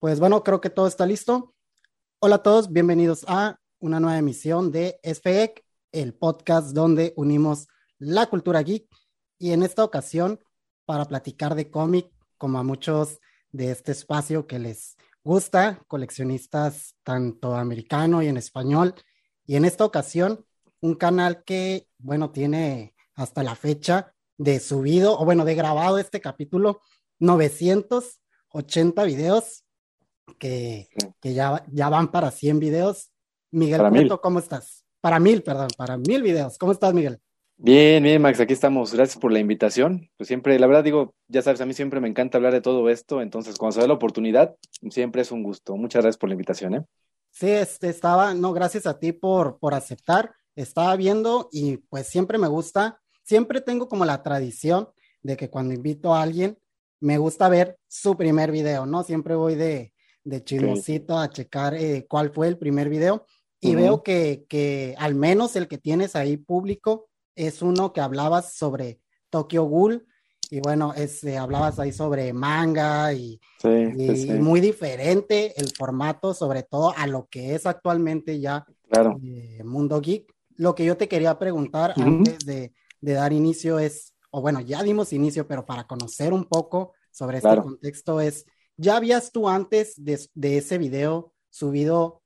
Pues bueno, creo que todo está listo. Hola a todos, bienvenidos a una nueva emisión de SPEC, el podcast donde unimos la cultura geek y en esta ocasión para platicar de cómic, como a muchos de este espacio que les gusta, coleccionistas tanto americano y en español. Y en esta ocasión, un canal que, bueno, tiene hasta la fecha de subido, o bueno, de grabado este capítulo, 980 videos que, ya, ya van para 100 videos. Miguel ¿cómo estás? Para mil, perdón, para mil videos. ¿Cómo estás, Miguel? Bien, bien, Max, aquí estamos. Gracias por la invitación. Pues siempre, la verdad digo, ya sabes, a mí siempre me encanta hablar de todo esto, entonces cuando se da la oportunidad, siempre es un gusto. Muchas gracias por la invitación, ¿eh? Sí, este estaba, no, gracias a ti por, por aceptar. Estaba viendo y pues siempre me gusta, siempre tengo como la tradición de que cuando invito a alguien, me gusta ver su primer video, ¿no? Siempre voy de, de chismosito a checar eh, cuál fue el primer video. Y veo que, que, al menos el que tienes ahí público es uno que hablabas sobre Tokyo Ghoul. Y bueno, este, hablabas ahí sobre manga y, muy diferente el formato, sobre todo a lo que es actualmente ya claro. Eh, Mundo Geek. Lo que yo te quería preguntar antes de, de, dar inicio es, o bueno, ya dimos inicio, pero para conocer un poco sobre este contexto es, ¿Ya habías tú antes de, ese video subido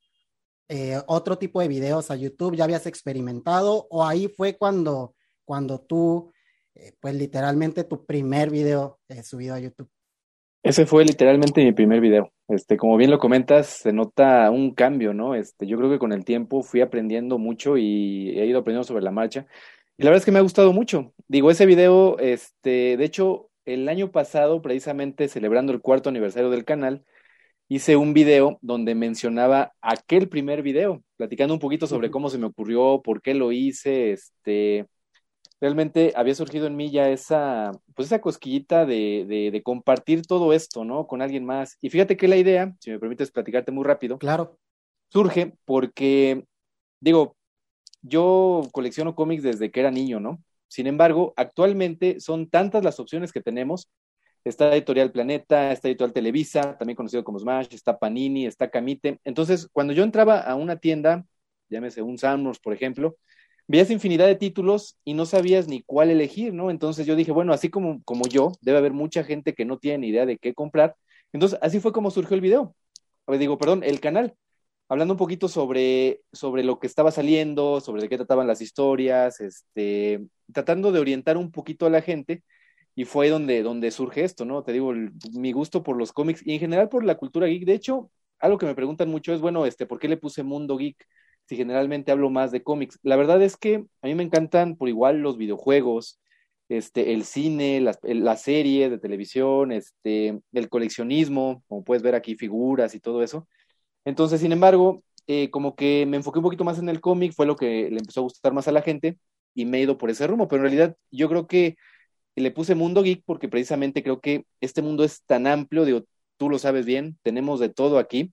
eh, otro tipo de videos a YouTube? ¿Ya habías experimentado? ¿O ahí fue cuando, cuando tú, eh, pues literalmente tu primer video eh, subido a YouTube? Ese fue literalmente mi primer video. Este, como bien lo comentas, se nota un cambio, ¿no? Este, yo creo que con el tiempo fui aprendiendo mucho y he ido aprendiendo sobre la marcha. Y la verdad es que me ha gustado mucho. Digo, ese video, este, de hecho, el año pasado, precisamente celebrando el cuarto aniversario del canal, hice un video donde mencionaba aquel primer video, platicando un poquito sobre cómo se me ocurrió, por qué lo hice, este, realmente había surgido en mí ya esa, pues esa cosquillita de, de, de, compartir todo esto, ¿no? Con alguien más. Y fíjate que la idea, si me permites platicarte muy rápido, claro, surge porque, digo, yo colecciono cómics desde que era niño, ¿no? Sin embargo, actualmente son tantas las opciones que tenemos. Está Editorial Planeta, está Editorial Televisa, también conocido como Smash, está Panini, está Camite. Entonces, cuando yo entraba a una tienda, llámese un Samsung, por ejemplo, veías infinidad de títulos y no sabías ni cuál elegir, ¿no? Entonces yo dije, bueno, así como, como yo, debe haber mucha gente que no tiene ni idea de qué comprar. Entonces, así fue como surgió el video. digo, perdón, el canal hablando un poquito sobre, sobre lo que estaba saliendo, sobre de qué trataban las historias, este, tratando de orientar un poquito a la gente, y fue donde, donde surge esto, ¿no? Te digo, mi gusto por los cómics y en general por la cultura geek. De hecho, algo que me preguntan mucho es, bueno, este, ¿por qué le puse Mundo Geek? Si generalmente hablo más de cómics. La verdad es que a mí me encantan por igual los videojuegos, este, el cine, las, la serie de televisión, este, el coleccionismo, como puedes ver aquí, figuras y todo eso. Entonces, sin embargo, eh, como que me enfoqué un poquito más en el cómic, fue lo que le empezó a gustar más a la gente y me he ido por ese rumbo, pero en realidad yo creo que le puse Mundo Geek porque precisamente creo que este mundo es tan amplio, digo, tú lo sabes bien, tenemos de todo aquí.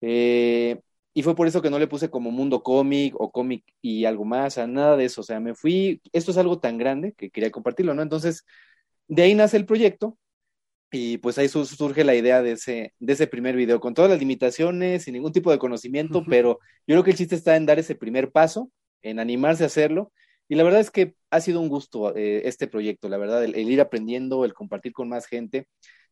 Eh, y fue por eso que no le puse como mundo cómic o cómic y algo más, nada de eso. O sea, me fui, esto es algo tan grande que quería compartirlo, ¿no? Entonces, de ahí nace el proyecto y pues ahí surge la idea de ese, de ese primer video, con todas las limitaciones, sin ningún tipo de conocimiento, pero yo creo que el chiste está en dar ese primer paso, en animarse a hacerlo. Y la verdad es que ha sido un gusto eh, este proyecto, la verdad, el, ir aprendiendo, el compartir con más gente,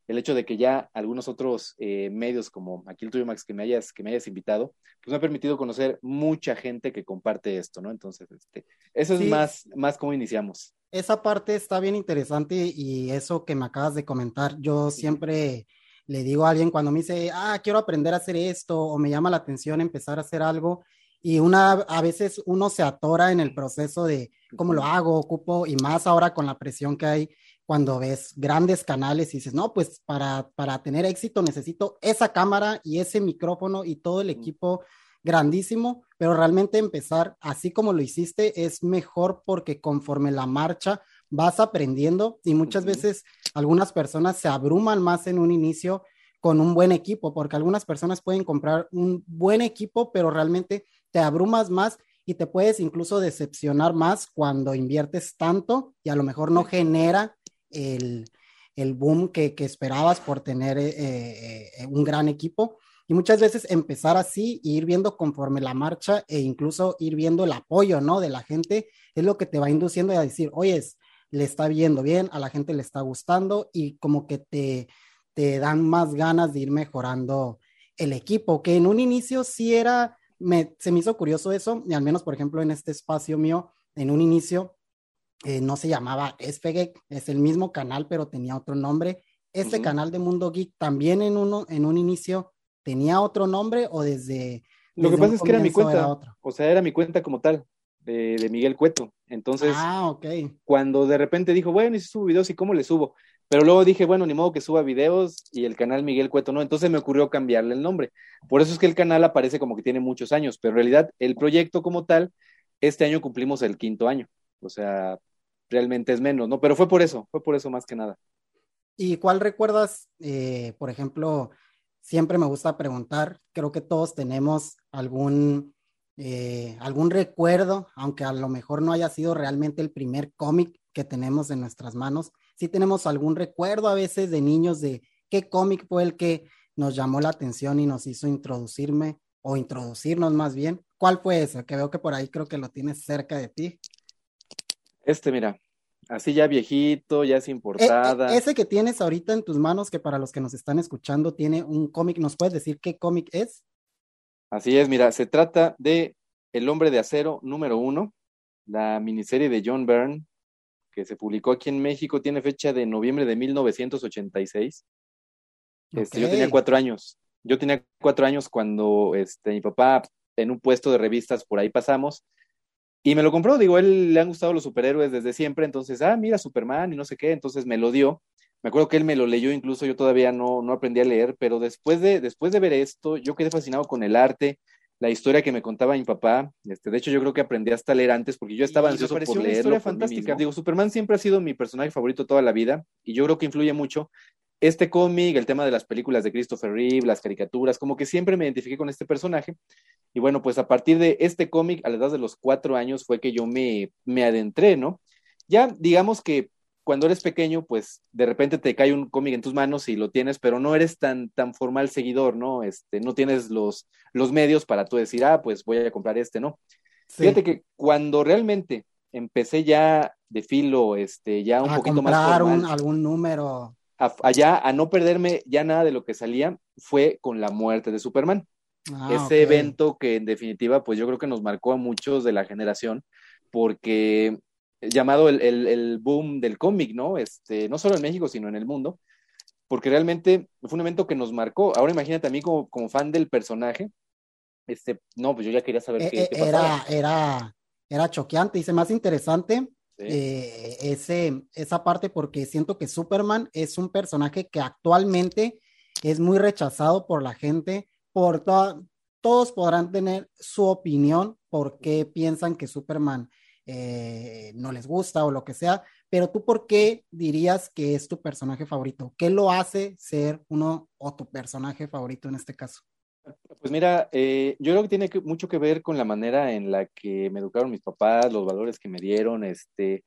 el hecho de que ya algunos otros eh, medios como aquí el tuyo, Max, que me hayas, que me hayas invitado, pues me ha permitido conocer mucha gente que comparte esto, ¿no? Entonces, este, eso es más, más cómo iniciamos esa parte está bien interesante y eso que me acabas de comentar, yo siempre le digo a alguien cuando me dice, ah, quiero aprender a hacer esto o me llama la atención empezar a hacer algo y una, a veces uno se atora en el proceso de cómo lo hago, ocupo y más ahora con la presión que hay cuando ves grandes canales y dices, no, pues para, para tener éxito necesito esa cámara y ese micrófono y todo el equipo grandísimo, pero realmente empezar así como lo hiciste es mejor porque conforme la marcha vas aprendiendo y muchas veces algunas personas se abruman más en un inicio con un buen equipo, porque algunas personas pueden comprar un buen equipo, pero realmente te abrumas más y te puedes incluso decepcionar más cuando inviertes tanto y a lo mejor no genera el, el boom que, que esperabas por tener eh, eh, un gran equipo. Y muchas veces empezar así e ir viendo conforme la marcha e incluso ir viendo el apoyo, ¿no? De la gente es lo que te va induciendo a decir, oye, le está viendo bien, a la gente le está gustando y como que te, te dan más ganas de ir mejorando el equipo, que en un inicio sí era, me, se me hizo curioso eso, y al menos, por ejemplo, en este espacio mío, en un inicio eh, no se llamaba SPGEC, es el mismo canal, pero tenía otro nombre. Este canal de Mundo Geek también en, uno, en un inicio tenía otro nombre o desde... Lo que pasa es que era mi cuenta, o sea, era mi cuenta como tal, de, Miguel Cueto. Entonces, ah, ok. cuando de repente dijo, bueno, y si subo videos, ¿y cómo le subo? Pero luego dije, bueno, ni modo que suba videos y el canal Miguel Cueto no, entonces me ocurrió cambiarle el nombre. Por eso es que el canal aparece como que tiene muchos años, pero en realidad el proyecto como tal, este año cumplimos el quinto año, o sea, realmente es menos, ¿no? Pero fue por eso, fue por eso más que nada. ¿Y cuál recuerdas, eh, por ejemplo, siempre me gusta preguntar, creo que todos tenemos algún, eh, algún recuerdo, aunque a lo mejor no haya sido realmente el primer cómic que tenemos en nuestras manos, si tenemos algún recuerdo a veces de niños de qué cómic fue el que nos llamó la atención y nos hizo introducirme o introducirnos más bien. ¿Cuál fue ese? Que veo que por ahí creo que lo tienes cerca de ti. Este, mira, así ya viejito, ya sin portada. E, ese que tienes ahorita en tus manos, que para los que nos están escuchando tiene un cómic, ¿nos puedes decir qué cómic es? Así es, mira, se trata de El hombre de acero número uno, la miniserie de John Byrne, que se publicó aquí en México, tiene fecha de noviembre de 1986. Este, Yo tenía cuatro años. Yo tenía cuatro años cuando este, mi papá en un puesto de revistas por ahí pasamos y me lo compró. Digo, él le han gustado los superhéroes desde siempre, entonces, ah, mira Superman y no sé qué, entonces me lo dio. Me acuerdo que él me lo leyó, incluso yo todavía no, no aprendí a leer, pero después de, después de ver esto, yo quedé fascinado con el arte, la historia que me contaba mi papá. Este, de hecho, yo creo que aprendí hasta leer antes porque yo estaba ansioso por leerlo. Una historia fantástica. Digo, Superman siempre ha sido mi personaje favorito toda la vida y yo creo que influye mucho este cómic, el tema de las películas de Christopher Reeve, las caricaturas, como que siempre me identifiqué con este personaje. Y bueno, pues a partir de este cómic, a la edad de los cuatro años, fue que yo me, me adentré, ¿no? Ya digamos que cuando eres pequeño, pues de repente te cae un cómic en tus manos y lo tienes, pero no eres tan, tan formal seguidor, ¿no? Este, no tienes los, los medios para tú decir, ah, pues voy a comprar este, ¿no? Fíjate que cuando realmente empecé ya de filo, este, ya un poquito más formal, algún número. Allá, a no perderme ya nada de lo que salía, fue con la muerte de Superman. Ah, Ese evento que en definitiva, pues yo creo que nos marcó a muchos de la generación, porque llamado el, el, boom del cómic, ¿no? Este, no solo en México, sino en el mundo, porque realmente fue un evento que nos marcó. Ahora imagínate a mí como, como fan del personaje, este, no, pues yo ya quería saber eh, qué, eh, era, Era, era choqueante, y más interesante eh, ese, esa parte porque siento que Superman es un personaje que actualmente es muy rechazado por la gente, por todos podrán tener su opinión por qué piensan que Superman eh, no les gusta o lo que sea, pero tú por qué dirías que es tu personaje favorito? ¿Qué lo hace ser uno o tu personaje favorito en este caso? Pues mira, eh, yo creo que tiene mucho que ver con la manera en la que me educaron mis papás, los valores que me dieron, este,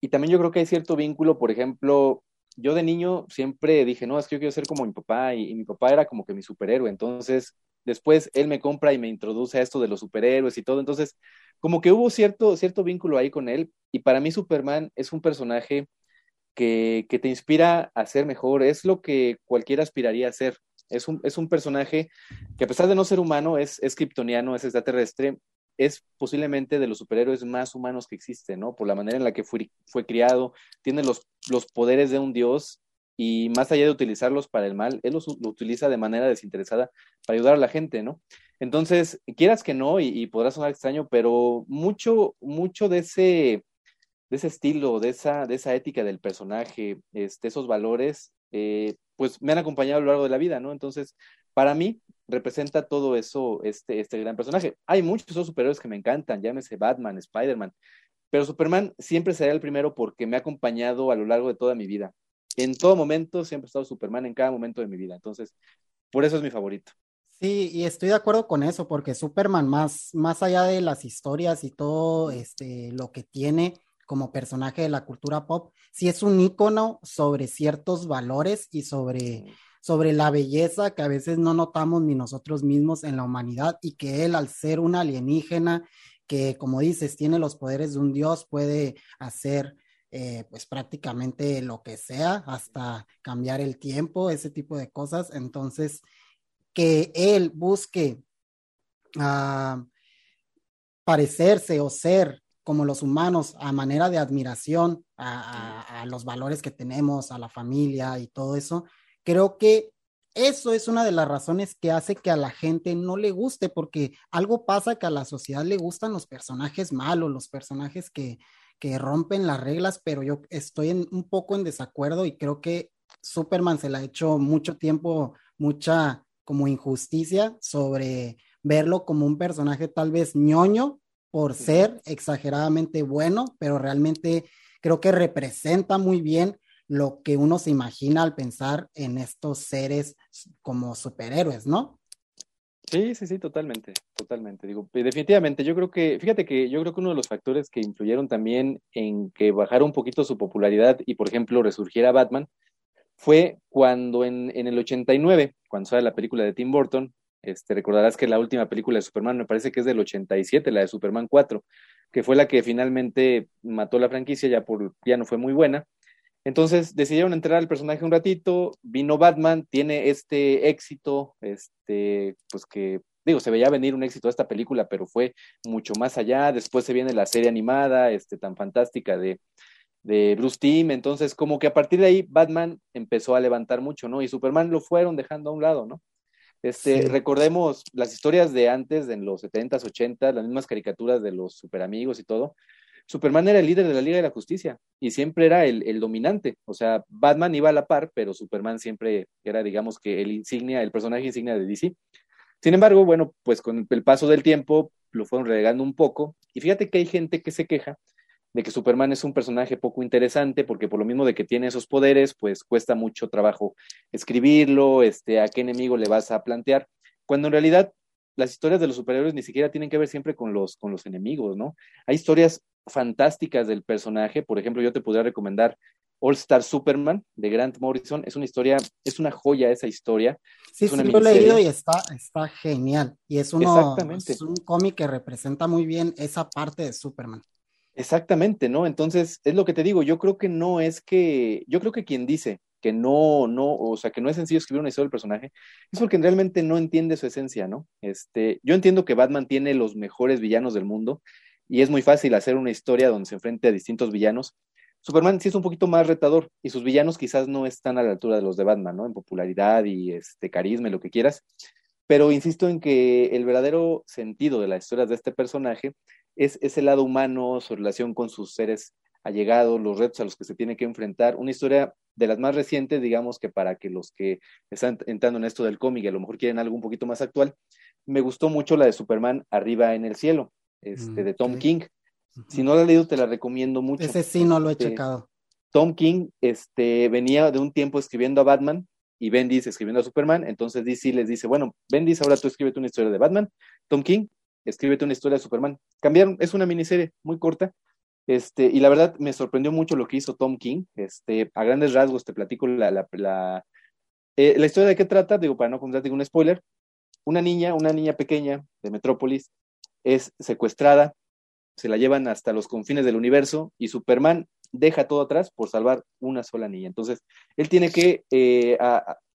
y también yo creo que hay cierto vínculo, por ejemplo, yo de niño siempre dije, no, es que yo quiero ser como mi papá, y mi papá era como que mi superhéroe, entonces después él me compra y me introduce a esto de los superhéroes y todo, entonces como que hubo cierto, cierto vínculo ahí con él y para mí Superman es un personaje que, que te inspira a ser mejor, es lo que cualquiera aspiraría a ser. Es un, es un personaje que a pesar de no ser humano, es, es es extraterrestre, es posiblemente de los superhéroes más humanos que existen, ¿no? Por la manera en la que fue, fue criado, tiene los, los poderes de un dios y más allá de utilizarlos para el mal, él los, lo utiliza de manera desinteresada para ayudar a la gente, ¿no? Entonces, quieras que no, y, y podrá sonar extraño, pero mucho, mucho de ese, de ese estilo, de esa, de esa ética del personaje, este, esos valores, eh, pues me han acompañado a lo largo de la vida, ¿no? Entonces, para mí, representa todo eso, este, este gran personaje. Hay muchos otros superhéroes que me encantan, llámese Batman, Spider-Man, pero Superman siempre será el primero porque me ha acompañado a lo largo de toda mi vida en todo momento siempre he estado Superman en cada momento de mi vida. Entonces, por eso es mi favorito. Sí, y estoy de acuerdo con eso, porque Superman, más, más allá de las historias y todo este, lo que tiene como personaje de la cultura pop, sí es un ícono sobre ciertos valores y sobre, sobre la belleza que a veces no notamos ni nosotros mismos en la humanidad y que él al ser un alienígena que como dices tiene los poderes de un dios puede hacer eh, pues prácticamente lo que sea, hasta cambiar el tiempo, ese tipo de cosas. Entonces, que él busque uh, parecerse o ser como los humanos a manera de admiración a, a, a, los valores que tenemos, a la familia y todo eso, creo que eso es una de las razones que hace que a la gente no le guste, porque algo pasa que a la sociedad le gustan los personajes malos, los personajes que, que rompen las reglas, pero yo estoy en, un poco en desacuerdo y creo que Superman se le ha hecho mucho tiempo, mucha como injusticia sobre verlo como un personaje tal vez ñoño por ser exageradamente bueno, pero realmente creo que representa muy bien lo que uno se imagina al pensar en estos seres como superhéroes, ¿no? Sí, sí, sí, totalmente, totalmente. Digo, definitivamente, yo creo que, fíjate que yo creo que uno de los factores que influyeron también en que bajara un poquito su popularidad y, por ejemplo, resurgiera Batman, fue cuando en, en el 89, cuando sale la película de Tim Burton, este, recordarás que la última película de Superman me parece que es del 87, la de Superman 4, que fue la que finalmente mató la franquicia, ya, por, ya no fue muy buena. Entonces decidieron entrar al personaje un ratito, vino Batman, tiene este éxito, este, pues que, digo, se veía venir un éxito a esta película, pero fue mucho más allá. Después se viene la serie animada, este, tan fantástica de, de Bruce Timm. Entonces, como que a partir de ahí, Batman empezó a levantar mucho, ¿no? Y Superman lo fueron dejando a un lado, ¿no? Este, recordemos las historias de antes, en los 70s, 80s, las mismas caricaturas de los superamigos y todo Superman era el líder de la Liga de la Justicia y siempre era el, el, dominante. O sea, Batman iba a la par, pero Superman siempre era, digamos que, el insignia, el personaje insignia de DC. Sin embargo, bueno, pues con el paso del tiempo lo fueron relegando un poco. Y fíjate que hay gente que se queja de que Superman es un personaje poco interesante porque por lo mismo de que tiene esos poderes, pues cuesta mucho trabajo escribirlo, este, a qué enemigo le vas a plantear, cuando en realidad las historias de los superhéroes ni siquiera tienen que ver siempre con los, con los enemigos, ¿no? Hay historias fantásticas del personaje, por ejemplo, yo te podría recomendar All Star Superman de Grant Morrison, es una historia, es una joya esa historia. Sí, es sí, lo he leído y está, está genial. Y es, uno, es un cómic que representa muy bien esa parte de Superman. Exactamente, ¿no? Entonces, es lo que te digo, yo creo que no es que, yo creo que quien dice que no, no, o sea, que no es sencillo escribir una historia del personaje, es porque realmente no entiende su esencia, ¿no? Este, yo entiendo que Batman tiene los mejores villanos del mundo y es muy fácil hacer una historia donde se enfrente a distintos villanos. Superman sí es un poquito más retador y sus villanos quizás no están a la altura de los de Batman, ¿no? En popularidad y este carisma y lo que quieras. Pero insisto en que el verdadero sentido de las historias de este personaje es ese lado humano, su relación con sus seres allegados, los retos a los que se tiene que enfrentar. Una historia de las más recientes, digamos que para que los que están entrando en esto del cómic y a lo mejor quieren algo un poquito más actual, me gustó mucho la de Superman Arriba en el Cielo, este, de Tom King. Si no la has leído, te la recomiendo mucho. Ese sí no lo he este, checado. Tom King este, venía de un tiempo escribiendo a Batman y Bendis escribiendo a Superman, entonces DC les dice, bueno, Bendis, ahora tú escríbete una historia de Batman, Tom King, escríbete una historia de Superman. Cambiaron, es una miniserie muy corta, este, y la verdad me sorprendió mucho lo que hizo Tom King. Este, a grandes rasgos te platico la, la, eh, la historia de qué trata, digo, para no contarte un spoiler. Una niña, una niña pequeña de Metrópolis, es secuestrada, se la llevan hasta los confines del universo y Superman deja todo atrás por salvar una sola niña. Entonces, él tiene que eh,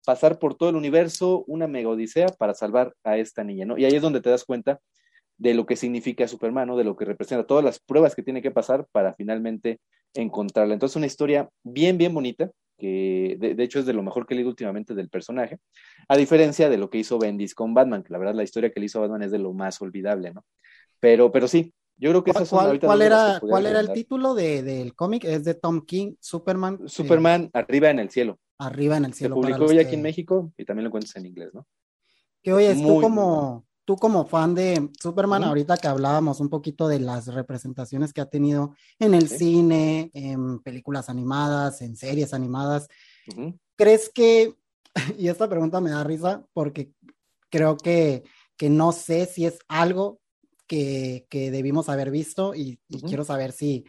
pasar por todo el universo, una mega odisea para salvar a esta niña, ¿no? Y ahí es donde te das cuenta de lo que significa Superman, ¿no? de lo que representa, todas las pruebas que tiene que pasar para finalmente encontrarla. Entonces, una historia bien, bien bonita, que de, de, hecho es de lo mejor que he leído últimamente del personaje, a diferencia de lo que hizo Bendis con Batman, que la verdad la historia que le hizo Batman es de lo más olvidable, ¿no? Pero, pero sí, yo creo que esas son ¿Cuál, ¿cuál era, ¿cuál era el título de, del cómic? Es de Tom King, Superman. Superman, eh, Arriba en el Cielo. Arriba en el Cielo. Se publicó ya que... aquí en México y también lo encuentras en inglés, ¿no? Que oye, tú como, tú como fan de Superman, ahorita que hablábamos un poquito de las representaciones que ha tenido en el sí. cine, en películas animadas, en series animadas, uh -huh. ¿crees que, y esta pregunta me da risa porque creo que, que no sé si es algo que, que debimos haber visto y, y uh -huh. quiero saber si,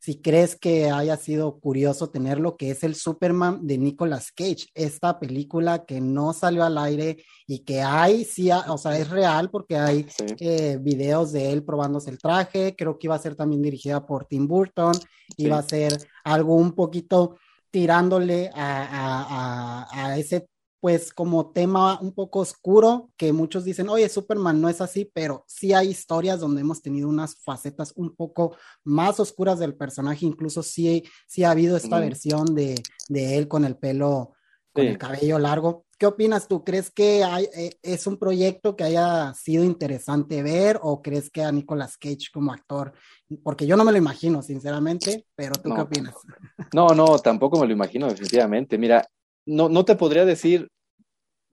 si crees que haya sido curioso tenerlo, que es el Superman de Nicolas Cage, esta película que no salió al aire y que hay, sí, o sea, es real porque hay eh, videos de él probándose el traje, creo que iba a ser también dirigida por Tim Burton, iba a ser algo un poquito tirándole a, a ese pues como tema un poco oscuro, que muchos dicen, oye, Superman no es así, pero sí hay historias donde hemos tenido unas facetas un poco más oscuras del personaje, incluso sí, sí ha habido esta versión de, él con el pelo, con el cabello largo. ¿Qué opinas tú? ¿Crees que hay, eh, es un proyecto que haya sido interesante ver o crees que a Nicolas Cage como actor? Porque yo no me lo imagino, sinceramente, pero ¿tú qué opinas? No, no, tampoco me lo imagino, definitivamente. Mira, no, no te podría decir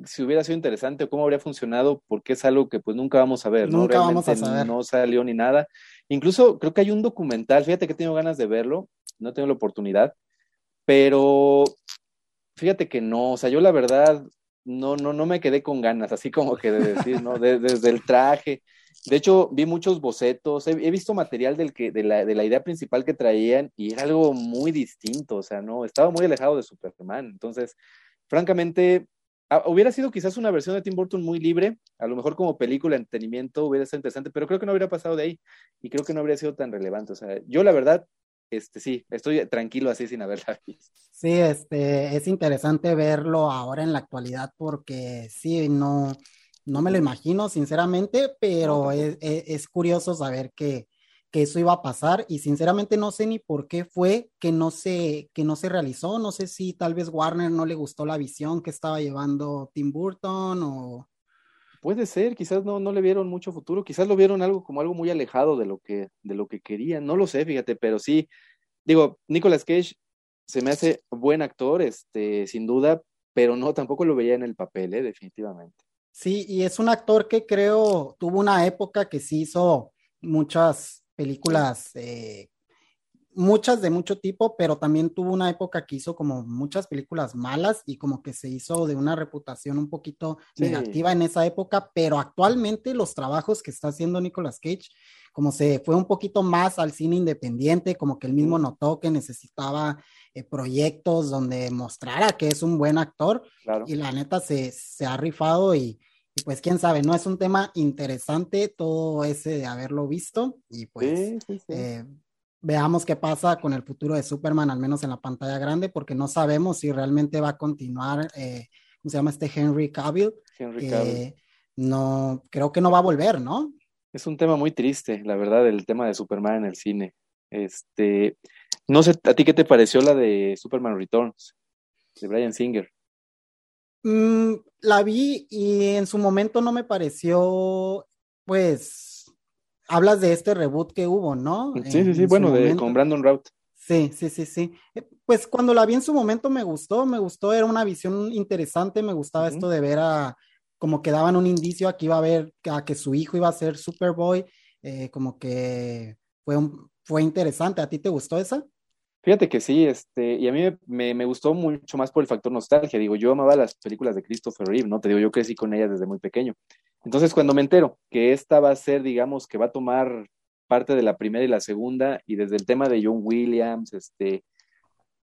si hubiera sido interesante o cómo habría funcionado, porque es algo que pues nunca vamos a ver, ¿no? Nunca vamos a saber. No salió ni nada. Incluso creo que hay un documental, fíjate que he tenido ganas de verlo, no tengo la oportunidad, pero fíjate que no, o sea, yo la verdad no, no, no me quedé con ganas, así como que de decir, ¿no? desde el traje. De hecho, vi muchos bocetos, he, visto material del que, de, la, de la idea principal que traían y era algo muy distinto, o sea, no, estaba muy alejado de Superman. Entonces, francamente, Ah, hubiera sido quizás una versión de Tim Burton muy libre, a lo mejor como película, entretenimiento, hubiera sido interesante, pero creo que no hubiera pasado de ahí y creo que no habría sido tan relevante. O sea, yo la verdad, este sí, estoy tranquilo así sin haberla visto. Sí, este, es interesante verlo ahora en la actualidad porque sí, no, no me lo imagino sinceramente, pero es, es curioso saber que, que eso iba a pasar y sinceramente no sé ni por qué fue que no se, que no se realizó. No sé si tal vez Warner no le gustó la visión que estaba llevando Tim Burton o... Puede ser, quizás no, no le vieron mucho futuro, quizás lo vieron algo como algo muy alejado de lo que, de lo que querían, no lo sé, fíjate, pero sí, digo, Nicolas Cage se me hace buen actor, este, sin duda, pero no, tampoco lo veía en el papel, ¿eh? definitivamente. Sí, y es un actor que creo tuvo una época que sí hizo muchas películas, eh, muchas de mucho tipo, pero también tuvo una época que hizo como muchas películas malas y como que se hizo de una reputación un poquito negativa en esa época, pero actualmente los trabajos que está haciendo Nicolas Cage, como se fue un poquito más al cine independiente, como que él mismo notó que necesitaba eh, proyectos donde mostrara que es un buen actor y la neta se, se ha rifado y y pues quién sabe, ¿no? Es un tema interesante todo ese de haberlo visto y pues eh, veamos qué pasa con el futuro de Superman, al menos en la pantalla grande, porque no sabemos si realmente va a continuar, eh, ¿cómo se llama este Henry Cavill? Henry Cavill. no, creo que no va a volver, ¿no? Es un tema muy triste, la verdad, el tema de Superman en el cine. Este, no sé, ¿a ti qué te pareció la de Superman Returns? De Brian Singer. Mm, la vi y en su momento no me pareció, pues, hablas de este reboot que hubo, ¿no? Sí, sí, sí, bueno, de, con Brandon Routh. Sí, sí, sí, sí. Eh, pues cuando la vi en su momento me gustó, me gustó, era una visión interesante, me gustaba esto de ver a, como que daban un indicio a que iba a ver, a que su hijo iba a ser Superboy, eh, como que fue, fue interesante. ¿A ti te gustó esa? Fíjate que sí, este, y a mí me, me, gustó mucho más por el factor nostalgia. Digo, yo amaba las películas de Christopher Reeve, ¿no? Te digo, yo crecí con ellas desde muy pequeño. Entonces, cuando me entero que esta va a ser, digamos, que va a tomar parte de la primera y la segunda, y desde el tema de John Williams, este,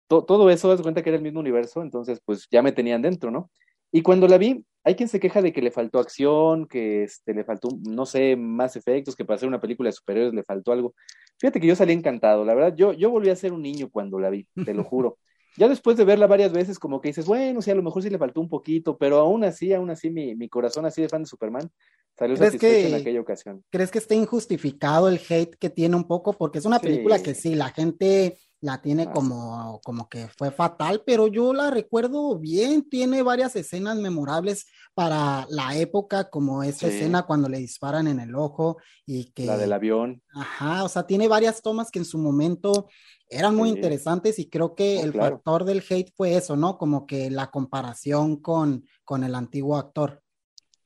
todo eso, das cuenta que era el mismo universo, entonces, pues ya me tenían dentro, ¿no? Y cuando la vi, hay quien se queja de que le faltó acción, que este, le faltó, no sé, más efectos, que para hacer una película de superhéroes le faltó algo. Fíjate que yo salí encantado, la verdad, yo, yo volví a ser un niño cuando la vi, te lo juro. Ya después de verla varias veces, como que dices, bueno, sí, a lo mejor sí le faltó un poquito, pero aún así, aún así, mi, mi corazón así de fan de Superman salió satisfecho en aquella ocasión. ¿Crees que está injustificado el hate que tiene un poco? Porque es una película que sí, la gente la tiene como, como que fue fatal, pero yo la recuerdo bien, tiene varias escenas memorables para la época, como esa escena cuando le disparan en el ojo y que... La del avión. Ajá, o sea, tiene varias tomas que en su momento eran muy interesantes y creo que el factor del hate fue eso, ¿no? Como que la comparación con, con el antiguo actor.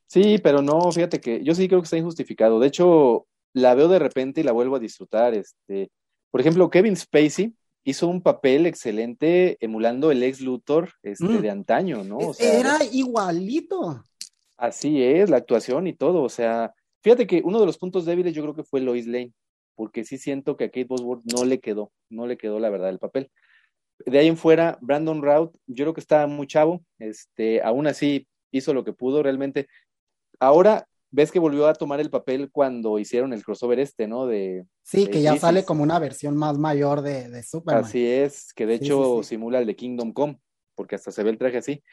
Sí, pero no, fíjate que yo sí creo que está injustificado. De hecho, la veo de repente y la vuelvo a disfrutar. Este, por ejemplo, Kevin Spacey hizo un papel excelente emulando el ex Luthor este, mm. de antaño, ¿no? O sea, Era igualito. Así es, la actuación y todo. O sea, fíjate que uno de los puntos débiles yo creo que fue Lois Lane, porque sí siento que a Kate Bosworth no le quedó, no le quedó la verdad el papel. De ahí en fuera, Brandon Routh, yo creo que estaba muy chavo, este, aún así hizo lo que pudo, realmente. Ahora ves que volvió a tomar el papel cuando hicieron el crossover este, ¿no? De, sí, que ya sale como una versión más mayor de, de Superman. Así es, que de hecho simula el de Kingdom Come, porque hasta se ve el traje así.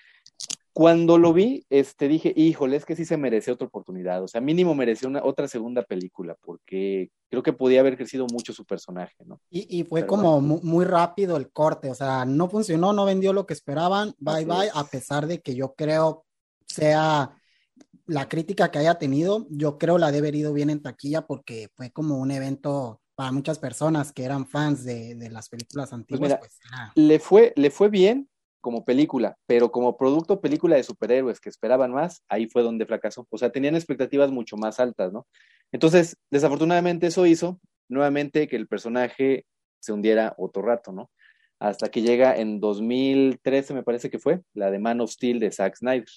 Cuando lo vi, este, dije, híjole, es que sí se merece otra oportunidad, o sea, mínimo mereció una, otra segunda película, porque creo que podía haber crecido mucho su personaje, ¿no? Y, fue como muy, rápido el corte, o sea, no funcionó, no vendió lo que esperaban, bye bye, a pesar de que yo creo sea la crítica que haya tenido, yo creo la debe haber ido bien en taquilla porque fue como un evento para muchas personas que eran fans de, las películas pues antiguas. Pues le, fue, le fue bien como película, pero como producto película de superhéroes que esperaban más, ahí fue donde fracasó. O sea, tenían expectativas mucho más altas, ¿no? Entonces, desafortunadamente eso hizo nuevamente que el personaje se hundiera otro rato, ¿no? Hasta que llega en 2013, me parece que fue, la de Man of Steel de Zack Snyder.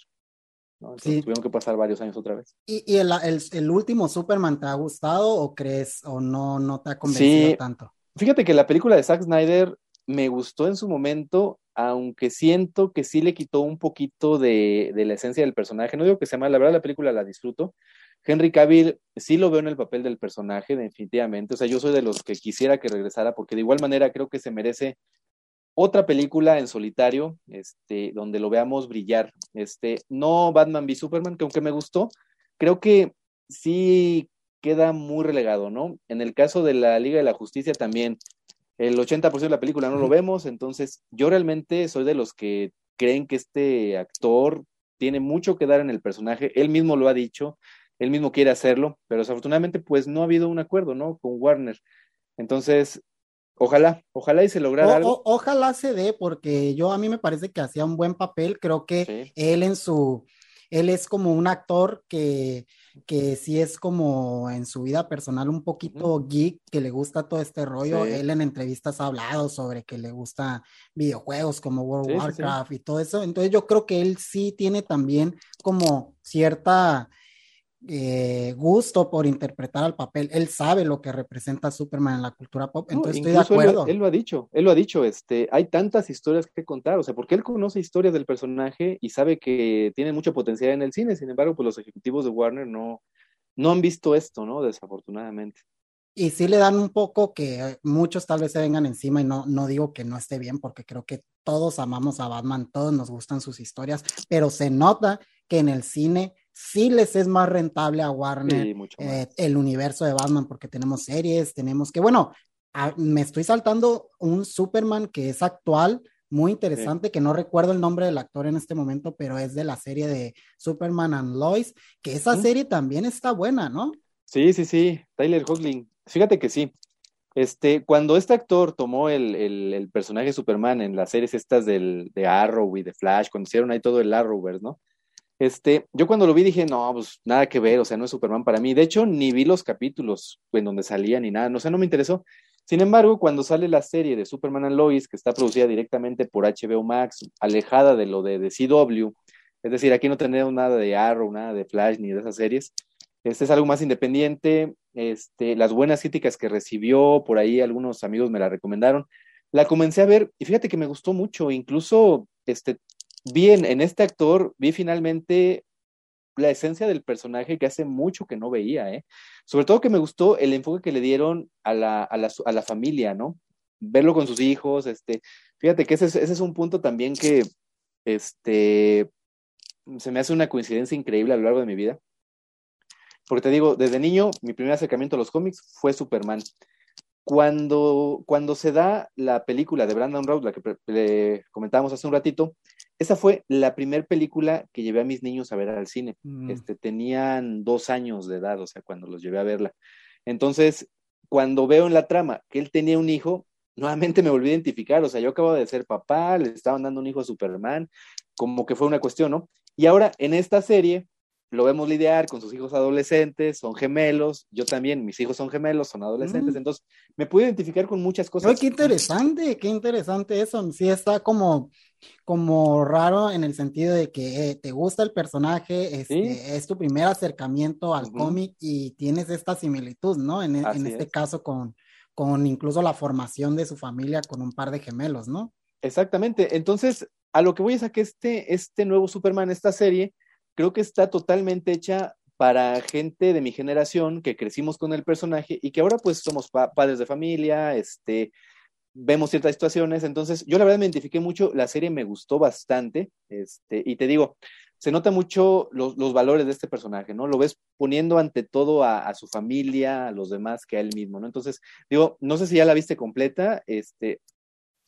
Sí. Tuvieron que pasar varios años otra vez. ¿Y, el, el, último Superman te ha gustado o crees o no, no te ha convencido tanto? Fíjate que la película de Zack Snyder me gustó en su momento, aunque siento que sí le quitó un poquito de, de la esencia del personaje. No digo que sea mal, la verdad la película la disfruto. Henry Cavill sí lo veo en el papel del personaje, definitivamente. O sea, yo soy de los que quisiera que regresara, porque de igual manera creo que se merece otra película en solitario, este, donde lo veamos brillar. Este, no Batman v Superman, que aunque me gustó, creo que sí queda muy relegado, ¿no? En el caso de la Liga de la Justicia también, el 80% de la película no lo vemos, entonces yo realmente soy de los que creen que este actor tiene mucho que dar en el personaje, él mismo lo ha dicho, él mismo quiere hacerlo, pero desafortunadamente pues no ha habido un acuerdo, ¿no? Con Warner. Entonces, Ojalá, ojalá y se lograra algo. ojalá se dé, porque yo a mí me parece que hacía un buen papel. Creo que él en su, él es como un actor que, que sí es como en su vida personal un poquito geek, que le gusta todo este rollo. Él en entrevistas ha hablado sobre que le gusta videojuegos como World of Warcraft y todo eso. Entonces yo creo que él sí tiene también como cierta eh, gusto por interpretar al papel. Él sabe lo que representa Superman en la cultura pop, entonces estoy de acuerdo. Él, lo ha dicho, él lo ha dicho, este, hay tantas historias que contar, o sea, porque él conoce historias del personaje y sabe que tiene mucho potencial en el cine, sin embargo, pues los ejecutivos de Warner no, no han visto esto, ¿no? Desafortunadamente. Y sí le dan un poco que muchos tal vez se vengan encima y no, no digo que no esté bien, porque creo que todos amamos a Batman, todos nos gustan sus historias, pero se nota que en el cine sí les es más rentable a Warner eh, el universo de Batman porque tenemos series, tenemos que, bueno, me estoy saltando un Superman que es actual, muy interesante, que no recuerdo el nombre del actor en este momento, pero es de la serie de Superman and Lois, que esa serie también está buena, ¿no? Sí, sí, sí, Tyler Hoechlin. Fíjate que sí. Este, cuando este actor tomó el, el, personaje de Superman en las series estas del, de Arrow y de Flash, cuando hicieron ahí todo el Arrowverse, ¿no? Este, yo cuando lo vi dije, no, pues nada que ver, o sea, no es Superman para mí. De hecho, ni vi los capítulos en donde salía ni nada, no sé, no me interesó. Sin embargo, cuando sale la serie de Superman and Lois, que está producida directamente por HBO Max, alejada de lo de, de CW, es decir, aquí no tenemos nada de Arrow, nada de Flash, ni de esas series. Este es algo más independiente. Este, las buenas críticas que recibió, por ahí algunos amigos me la recomendaron. La comencé a ver y fíjate que me gustó mucho. Incluso este, Bien, en, este actor, vi finalmente la esencia del personaje que hace mucho que no veía, ¿eh? Sobre todo que me gustó el enfoque que le dieron a la, a la, a la familia, ¿no? Verlo con sus hijos, este, fíjate que ese, ese es un punto también que, este, se me hace una coincidencia increíble a lo largo de mi vida. Porque te digo, desde niño, mi primer acercamiento a los cómics fue Superman. Cuando, cuando se da la película de Brandon Routh, la que le comentábamos hace un ratito, esa fue la primera película que llevé a mis niños a ver al cine. Mm. Este, tenían dos años de edad, o sea, cuando los llevé a verla. Entonces, cuando veo en la trama que él tenía un hijo, nuevamente me volví a identificar, o sea, yo acabo de ser papá, le estaban dando un hijo a Superman, como que fue una cuestión, ¿no? Y ahora en esta serie lo vemos lidiar con sus hijos adolescentes, son gemelos, yo también, mis hijos son gemelos, son adolescentes, mm. entonces me pude identificar con muchas cosas. qué interesante, qué interesante eso, sí está como como raro en el sentido de que eh, te gusta el personaje, este, es tu primer acercamiento al cómic y tienes esta similitud, ¿no? En, en este caso con, con incluso la formación de su familia con un par de gemelos, ¿no? Exactamente. Entonces, a lo que voy es a que este, este nuevo Superman, esta serie, creo que está totalmente hecha para gente de mi generación que crecimos con el personaje y que ahora pues somos padres de familia, este, vemos ciertas situaciones. Entonces, yo la verdad me identifiqué mucho, la serie me gustó bastante, este, y te digo, se nota mucho los, los valores de este personaje, ¿no? Lo ves poniendo ante todo a, a, su familia, a los demás, que a él mismo, ¿no? Entonces, digo, no sé si ya la viste completa, este,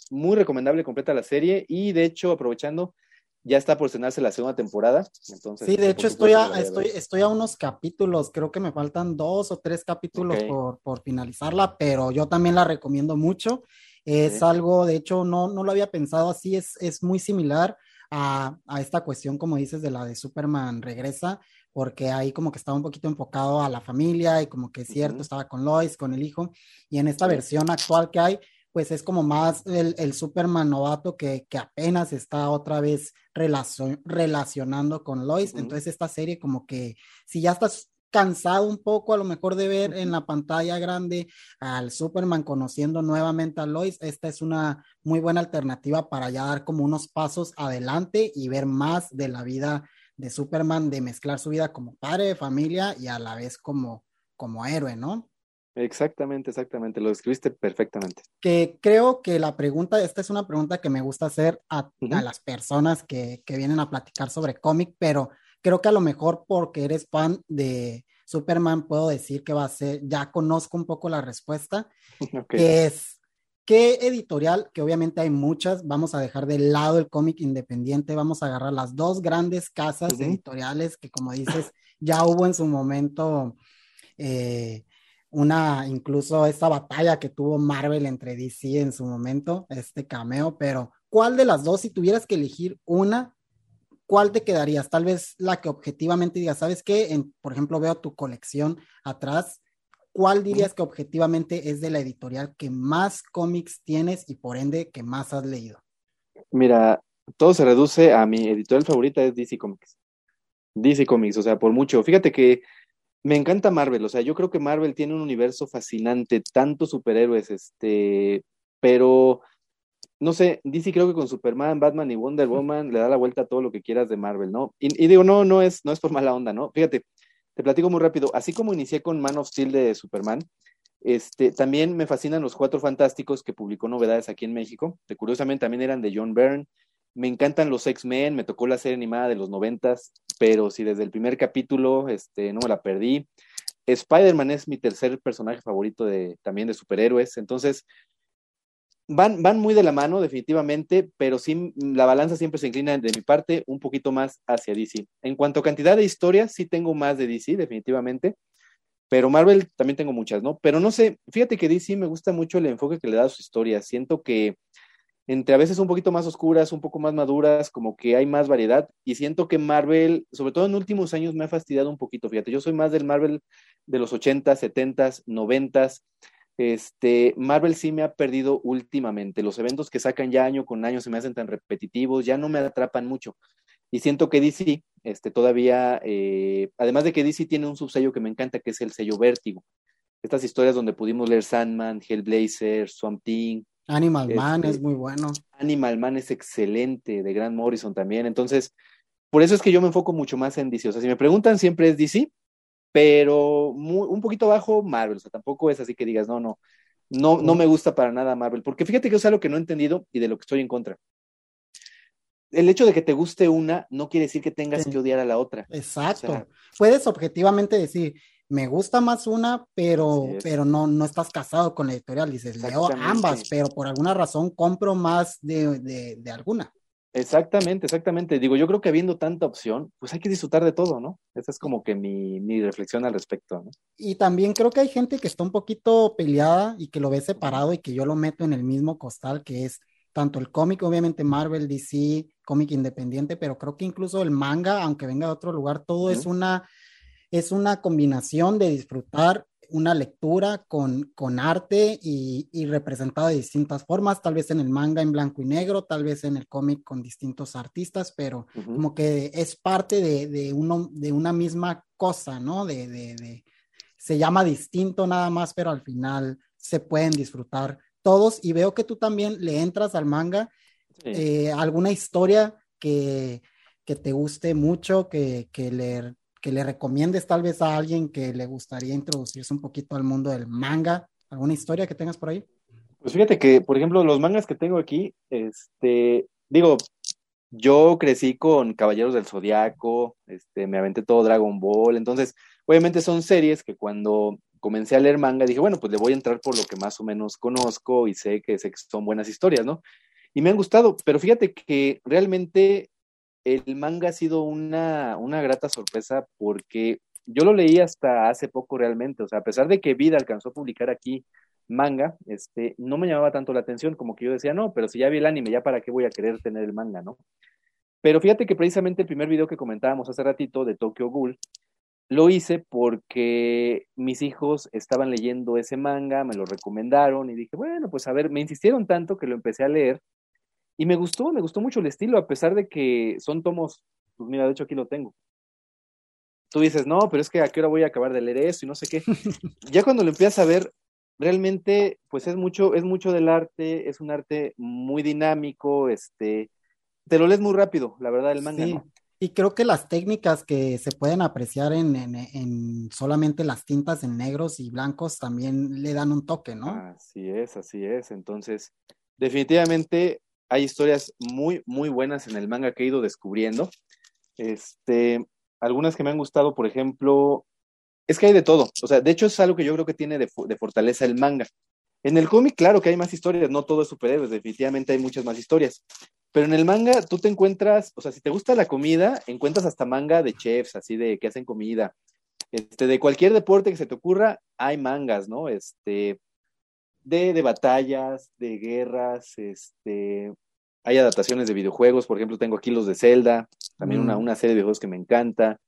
muy recomendable completa la serie, y de hecho, aprovechando, ya está por cenarse la segunda temporada. Entonces, sí, de hecho estoy a, estoy, estoy a unos capítulos, creo que me faltan dos o tres capítulos okay. por, por, finalizarla, pero yo también la recomiendo mucho. Es sí. algo, de hecho, no, no lo había pensado así, es, es muy similar a, a, esta cuestión, como dices, de la de Superman regresa, porque ahí como que estaba un poquito enfocado a la familia y como que es cierto, uh -huh. estaba con Lois, con el hijo, y en esta versión actual que hay, pues es como más el, el Superman novato que, que, apenas está otra vez relacion, relacionando con Lois. Uh -huh. Entonces esta serie como que si ya estás cansado un poco a lo mejor de ver en la pantalla grande al Superman conociendo nuevamente a Lois, esta es una muy buena alternativa para ya dar como unos pasos adelante y ver más de la vida de Superman, de mezclar su vida como padre de familia y a la vez como, como héroe, ¿no? Exactamente, exactamente, lo describiste perfectamente. Que creo que la pregunta, esta es una pregunta que me gusta hacer a, uh -huh. a las personas que, que, vienen a platicar sobre cómic, pero creo que a lo mejor porque eres fan de Superman, puedo decir que va a ser, ya conozco un poco la respuesta, okay. que es, ¿qué editorial? Que obviamente hay muchas, vamos a dejar de lado el cómic independiente, vamos a agarrar las dos grandes casas uh -huh. editoriales que como dices, ya hubo en su momento... Eh, una, incluso esta batalla que tuvo Marvel entre DC en su momento, este cameo, pero ¿cuál de las dos, si tuvieras que elegir una, cuál te quedarías? Tal vez la que objetivamente digas, ¿sabes qué? En, por ejemplo, veo tu colección atrás, ¿cuál dirías que objetivamente es de la editorial que más cómics tienes y por ende que más has leído? Mira, todo se reduce a mi editorial favorita es DC Comics. DC Comics, o sea, por mucho. Fíjate que me encanta Marvel, o sea, yo creo que Marvel tiene un universo fascinante, tantos superhéroes, este, pero no sé, DC creo que con Superman, Batman y Wonder Woman le da la vuelta a todo lo que quieras de Marvel, ¿no? Y, y, digo, no, no es, no es por mala onda, ¿no? Fíjate, te platico muy rápido, así como inicié con Man of Steel de Superman, este, también me fascinan los Cuatro Fantásticos que publicó novedades aquí en México, que curiosamente también eran de John Byrne, me encantan los X-Men, me tocó la serie animada de los noventas, pero si desde el primer capítulo este, no me la perdí. Spider-Man es mi tercer personaje favorito de, también de superhéroes, entonces van, van muy de la mano definitivamente, pero sí la balanza siempre se inclina de mi parte un poquito más hacia DC. En cuanto a cantidad de historias, sí tengo más de DC definitivamente, pero Marvel también tengo muchas, ¿no? Pero no sé, fíjate que DC me gusta mucho el enfoque que le da a sus historias, siento que entre a veces un poquito más oscuras, un poco más maduras, como que hay más variedad. Y siento que Marvel, sobre todo en últimos años, me ha fastidiado un poquito. Fíjate, yo soy más del Marvel de los 80, 70, 90. Este, Marvel sí me ha perdido últimamente. Los eventos que sacan ya año con año se me hacen tan repetitivos, ya no me atrapan mucho. Y siento que DC, este, todavía, eh, además de que DC tiene un subsello que me encanta, que es el sello Vértigo. Estas historias donde pudimos leer Sandman, Hellblazer, Swamp Thing, Animal este, Man es muy bueno. Animal Man es excelente, de Grant Morrison también. Entonces, por eso es que yo me enfoco mucho más en DC. O sea, si me preguntan, siempre es DC, pero muy, un poquito bajo Marvel. O sea, tampoco es así que digas, no, no, no, no me gusta para nada Marvel. Porque fíjate que es algo que no he entendido y de lo que estoy en contra. El hecho de que te guste una no quiere decir que tengas sí. que odiar a la otra. Exacto. O sea, Puedes objetivamente decir, me gusta más una, pero, pero no, no estás casado con la editorial. Dices, leo ambas, pero por alguna razón compro más de, de, de, alguna. Exactamente, exactamente. Digo, yo creo que habiendo tanta opción, pues hay que disfrutar de todo, ¿no? Esa es como que mi, mi reflexión al respecto, ¿no? Y también creo que hay gente que está un poquito peleada y que lo ve separado y que yo lo meto en el mismo costal, que es tanto el cómic, obviamente Marvel, DC, cómic independiente, pero creo que incluso el manga, aunque venga de otro lugar, todo ¿Sí? es una es una combinación de disfrutar una lectura con, con arte y, y, representado de distintas formas, tal vez en el manga en blanco y negro, tal vez en el cómic con distintos artistas, pero como que es parte de, de, uno, de una misma cosa, ¿no? De, de, se llama distinto nada más, pero al final se pueden disfrutar todos. Y veo que tú también le entras al manga, eh, alguna historia que, que, te guste mucho, que, que le que le recomiendes tal vez a alguien que le gustaría introducirse un poquito al mundo del manga? ¿Alguna historia que tengas por ahí? Pues fíjate que, por ejemplo, los mangas que tengo aquí, este, digo, yo crecí con Caballeros del Zodiaco, este, me aventé todo Dragon Ball, entonces, obviamente son series que cuando comencé a leer manga dije, bueno, pues le voy a entrar por lo que más o menos conozco y sé que, sé que son buenas historias, ¿no? Y me han gustado, pero fíjate que realmente el manga ha sido una, una grata sorpresa porque yo lo leí hasta hace poco realmente, o sea, a pesar de que Vida alcanzó a publicar aquí manga, este, no me llamaba tanto la atención, como que yo decía, no, pero si ya vi el anime, ya para qué voy a querer tener el manga, ¿no? Pero fíjate que precisamente el primer video que comentábamos hace ratito de Tokyo Ghoul, lo hice porque mis hijos estaban leyendo ese manga, me lo recomendaron y dije, bueno, pues a ver, me insistieron tanto que lo empecé a leer y me gustó, me gustó mucho el estilo, a pesar de que son tomos, pues mira, de hecho aquí lo tengo. Tú dices, no, pero es que a qué hora voy a acabar de leer eso y no sé qué. ya cuando lo empiezas a ver, realmente, pues es mucho, es mucho del arte, es un arte muy dinámico, este, te lo lees muy rápido, la verdad, el manga, ¿no? Y creo que las técnicas que se pueden apreciar en, en, en, solamente las tintas en negros y blancos también le dan un toque, ¿no? Así es, así es. Entonces, definitivamente hay historias muy, muy buenas en el manga que he ido descubriendo. Este, algunas que me han gustado, por ejemplo, es que hay de todo. O sea, de hecho es algo que yo creo que tiene de, fortaleza el manga. En el cómic, claro que hay más historias, no todo es superhéroes, definitivamente hay muchas más historias. Pero en el manga tú te encuentras, o sea, si te gusta la comida, encuentras hasta manga de chefs, así de que hacen comida. Este, de cualquier deporte que se te ocurra, hay mangas, ¿no? Este, de, de batallas, de guerras, este, hay adaptaciones de videojuegos, por ejemplo, tengo aquí los de Zelda, también una, mm. una, serie de videojuegos que me encanta.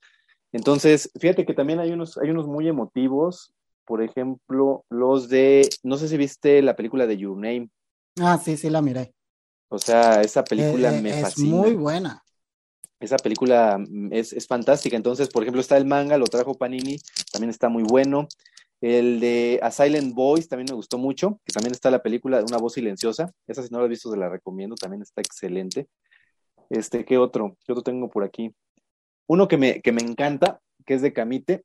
Entonces, fíjate que también hay unos, hay unos muy emotivos, por ejemplo, los de, no sé si viste la película de Your Name. Ah, sí, sí, la miré. O sea, esa película eh, me fascina. Es muy buena. Esa película mm, es, es, fantástica. Entonces, por ejemplo, está el manga, lo trajo Panini, también está muy bueno. El de A Silent Voice también me gustó mucho, que también está la película de Una voz silenciosa. Esa si no la has visto se la recomiendo, también está excelente. Este, ¿qué otro? ¿Qué otro tengo por aquí? Uno que me, que me encanta, que es de Camite.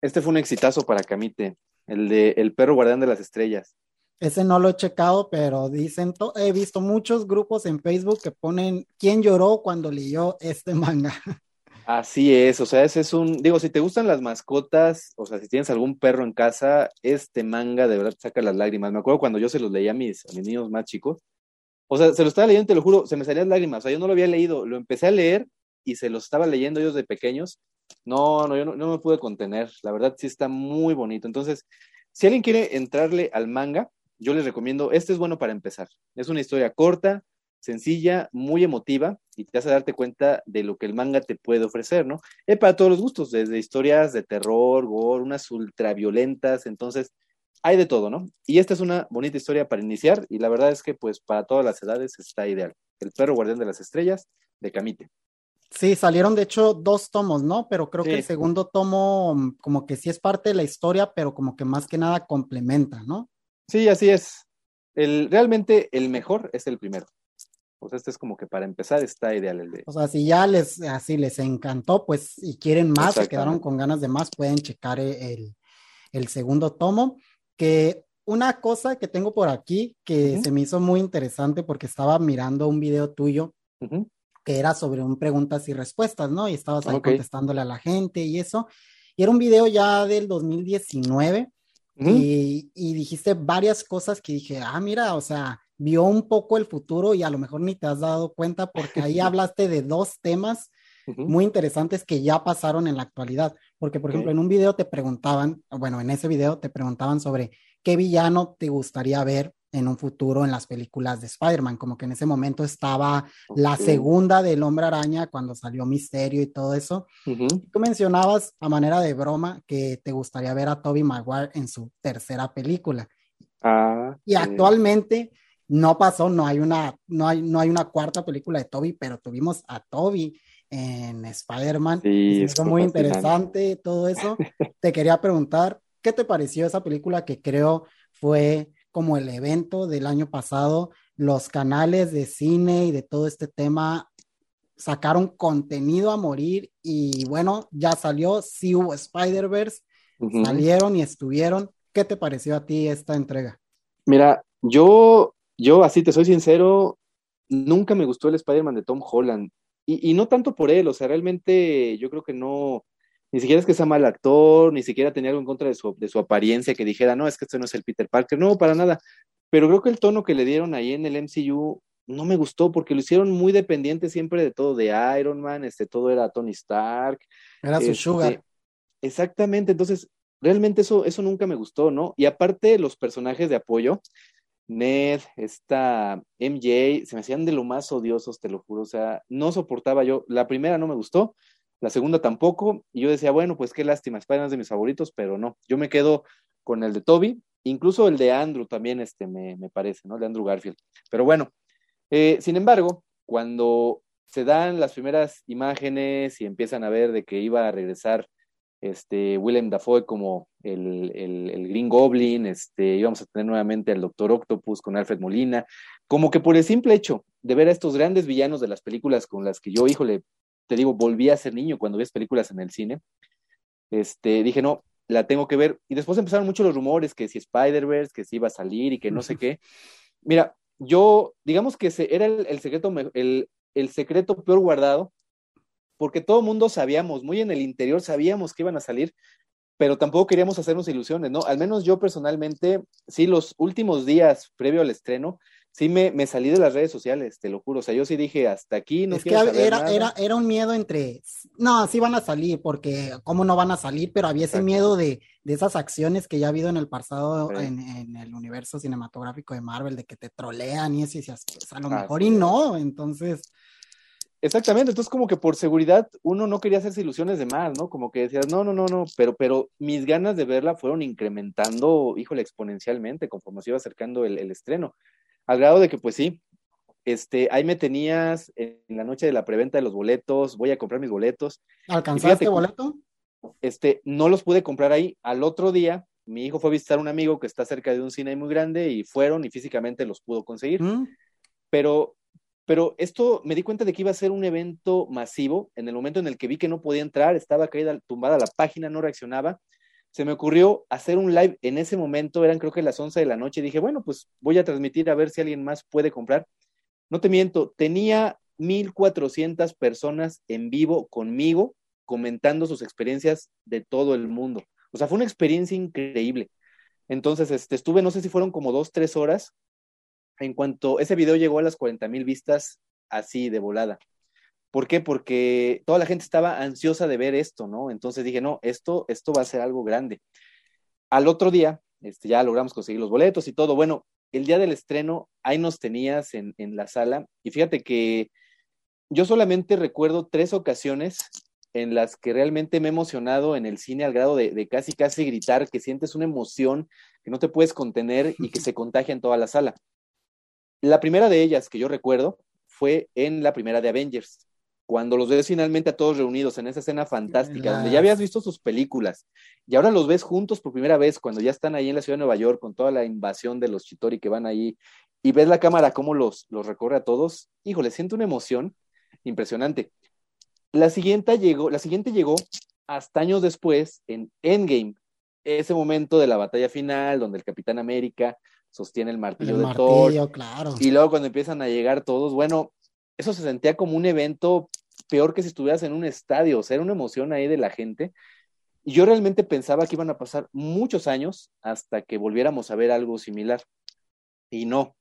Este fue un exitazo para Camite, el de El perro guardián de las estrellas. Ese no lo he checado, pero dicen, he visto muchos grupos en Facebook que ponen quién lloró cuando leyó este manga. Así es, o sea, ese es un, digo, si te gustan las mascotas, o sea, si tienes algún perro en casa, este manga de verdad saca las lágrimas. Me acuerdo cuando yo se los leía a mis, a mis niños más chicos, o sea, se lo estaba leyendo, te lo juro, se me salían lágrimas, o sea, yo no lo había leído, lo empecé a leer y se los estaba leyendo ellos de pequeños. No, no, yo no, no me pude contener, la verdad sí está muy bonito. Entonces, si alguien quiere entrarle al manga, yo les recomiendo, este es bueno para empezar. Es una historia corta, sencilla, muy emotiva y te hace darte cuenta de lo que el manga te puede ofrecer, ¿no? Es para todos los gustos, desde historias de terror, gore, unas ultraviolentas, entonces hay de todo, ¿no? Y esta es una bonita historia para iniciar y la verdad es que pues para todas las edades está ideal. El perro guardián de las estrellas de Camite. Sí, salieron de hecho dos tomos, ¿no? Pero creo que el segundo tomo como que sí es parte de la historia, pero como que más que nada complementa, ¿no? Sí, así es. El, realmente el mejor es el primero. Pues este es como que para empezar está ideal el de. O sea, si ya les así les encantó, pues y quieren más, se quedaron con ganas de más, pueden checar el, el, segundo tomo. Que una cosa que tengo por aquí que se me hizo muy interesante porque estaba mirando un video tuyo que era sobre un preguntas y respuestas, ¿no? Y estabas ahí contestándole a la gente y eso. Y era un video ya del 2019 y, y dijiste varias cosas que dije, ah, mira, o sea, vio un poco el futuro y a lo mejor ni te has dado cuenta porque ahí hablaste de dos temas muy interesantes que ya pasaron en la actualidad. Porque, por ejemplo, en un video te preguntaban, bueno, en ese video te preguntaban sobre qué villano te gustaría ver en un futuro en las películas de Spider-Man, como que en ese momento estaba la segunda del Hombre Araña cuando salió Misterio y todo eso. Tú mencionabas a manera de broma que te gustaría ver a Toby Maguire en su tercera película. Ah, y actualmente no pasó, no hay una, no hay, no hay una cuarta película de Toby, pero tuvimos a Toby en Spider-Man. Sí, es muy interesante todo eso. te quería preguntar, ¿qué te pareció esa película que creo fue como el evento del año pasado? Los canales de cine y de todo este tema sacaron contenido a morir y bueno, ya salió, sí hubo Spider-Verse, salieron y estuvieron. ¿Qué te pareció a ti esta entrega? Mira, yo yo, así te soy sincero, nunca me gustó el Spider-Man de Tom Holland. Y, no tanto por él, o sea, realmente yo creo que no, ni siquiera es que sea mal actor, ni siquiera tenía algo en contra de su, de su apariencia que dijera, no, es que este no es el Peter Parker, no, para nada. Pero creo que el tono que le dieron ahí en el MCU no me gustó porque lo hicieron muy dependiente siempre de todo, de Iron Man, este, todo era Tony Stark. Era su este, sugar. Exactamente, entonces realmente eso, eso nunca me gustó, ¿no? Y aparte los personajes de apoyo, Ned, esta MJ, se me hacían de lo más odiosos, te lo juro. O sea, no soportaba yo. La primera no me gustó, la segunda tampoco. Y yo decía, bueno, pues qué lástima, Spider-Man es de mis favoritos, pero no. Yo me quedo con el de Toby, incluso el de Andrew también, este, me, me parece, ¿no? El de Andrew Garfield. Pero bueno, eh, sin embargo, cuando se dan las primeras imágenes y empiezan a ver de que iba a regresar este, Willem Dafoe como el, el, Green Goblin, este, íbamos a tener nuevamente al Doctor Octopus con Alfred Molina, como que por el simple hecho de ver a estos grandes villanos de las películas con las que yo, híjole, te digo, volví a ser niño cuando ves películas en el cine, este, dije, no, la tengo que ver. Y después empezaron muchos los rumores que si Spider-Verse, que si iba a salir y que no sé qué. Mira, yo, digamos que ese era el, el secreto, el, el secreto peor guardado porque todo el mundo sabíamos, muy en el interior sabíamos que iban a salir, pero tampoco queríamos hacernos ilusiones, ¿no? Al menos yo personalmente, sí, los últimos días previo al estreno, sí me, me salí de las redes sociales, te lo juro. O sea, yo sí dije, hasta aquí no es que era, Era, era un miedo entre, no, sí van a salir, porque cómo no van a salir, pero había ese miedo de, de, esas acciones que ya ha habido en el pasado en, en, el universo cinematográfico de Marvel, de que te trolean y eso, y decías, pues a lo mejor y no, entonces Exactamente, entonces como que por seguridad uno no quería hacerse ilusiones de más, ¿no? Como que decías, no, no, no, no, pero, pero mis ganas de verla fueron incrementando, híjole, exponencialmente conforme se iba acercando el, estreno, al grado de que pues sí, este, ahí me tenías en la noche de la preventa de los boletos, voy a comprar mis boletos. ¿Alcanzaste boleto? Este, no los pude comprar ahí. Al otro día, mi hijo fue a visitar a un amigo que está cerca de un cine muy grande y fueron y físicamente los pudo conseguir. Mm. Pero pero esto me di cuenta de que iba a ser un evento masivo. En el momento en el que vi que no podía entrar, estaba caída, tumbada la página, no reaccionaba. Se me ocurrió hacer un live en ese momento, eran creo que las 11 de la noche. Dije, bueno, pues voy a transmitir a ver si alguien más puede comprar. No te miento, tenía 1400 personas en vivo conmigo comentando sus experiencias de todo el mundo. O sea, fue una experiencia increíble. Entonces, este, estuve, no sé si fueron como dos, tres horas en cuanto ese video llegó a las 40 mil vistas así de volada. ¿Por qué? Porque toda la gente estaba ansiosa de ver esto, ¿no? Entonces dije, no, esto, esto va a ser algo grande. Al otro día, este, ya logramos conseguir los boletos y todo. Bueno, el día del estreno, ahí nos tenías en, en la sala. Y fíjate que yo solamente recuerdo tres ocasiones en las que realmente me he emocionado en el cine al grado de, de, casi, casi gritar, que sientes una emoción que no te puedes contener y que se contagia en toda la sala. La primera de ellas que yo recuerdo fue en la primera de Avengers, cuando los ves finalmente a todos reunidos en esa escena fantástica, donde ya habías visto sus películas, y ahora los ves juntos por primera vez, cuando ya están ahí en la ciudad de Nueva York con toda la invasión de los Chitori que van ahí, y ves la cámara cómo los, los recorre a todos, híjole, siento una emoción impresionante. La siguiente llegó, la siguiente llegó hasta años después en Endgame, ese momento de la batalla final, donde el Capitán América sostiene el martillo de Thor. Claro. Y luego cuando empiezan a llegar todos, bueno, eso se sentía como un evento peor que si estuvieras en un estadio, o sea, era una emoción ahí de la gente. Y yo realmente pensaba que iban a pasar muchos años hasta que volviéramos a ver algo similar. Y no.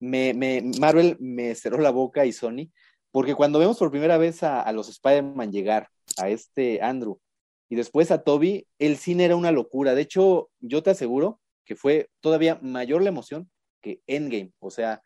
Me, me, Marvel me cerró la boca y Sony, porque cuando vemos por primera vez a, a los Spider-Man llegar, a este Andrew, y después a Toby, el cine era una locura. De hecho, yo te aseguro que fue todavía mayor la emoción que Endgame. O sea,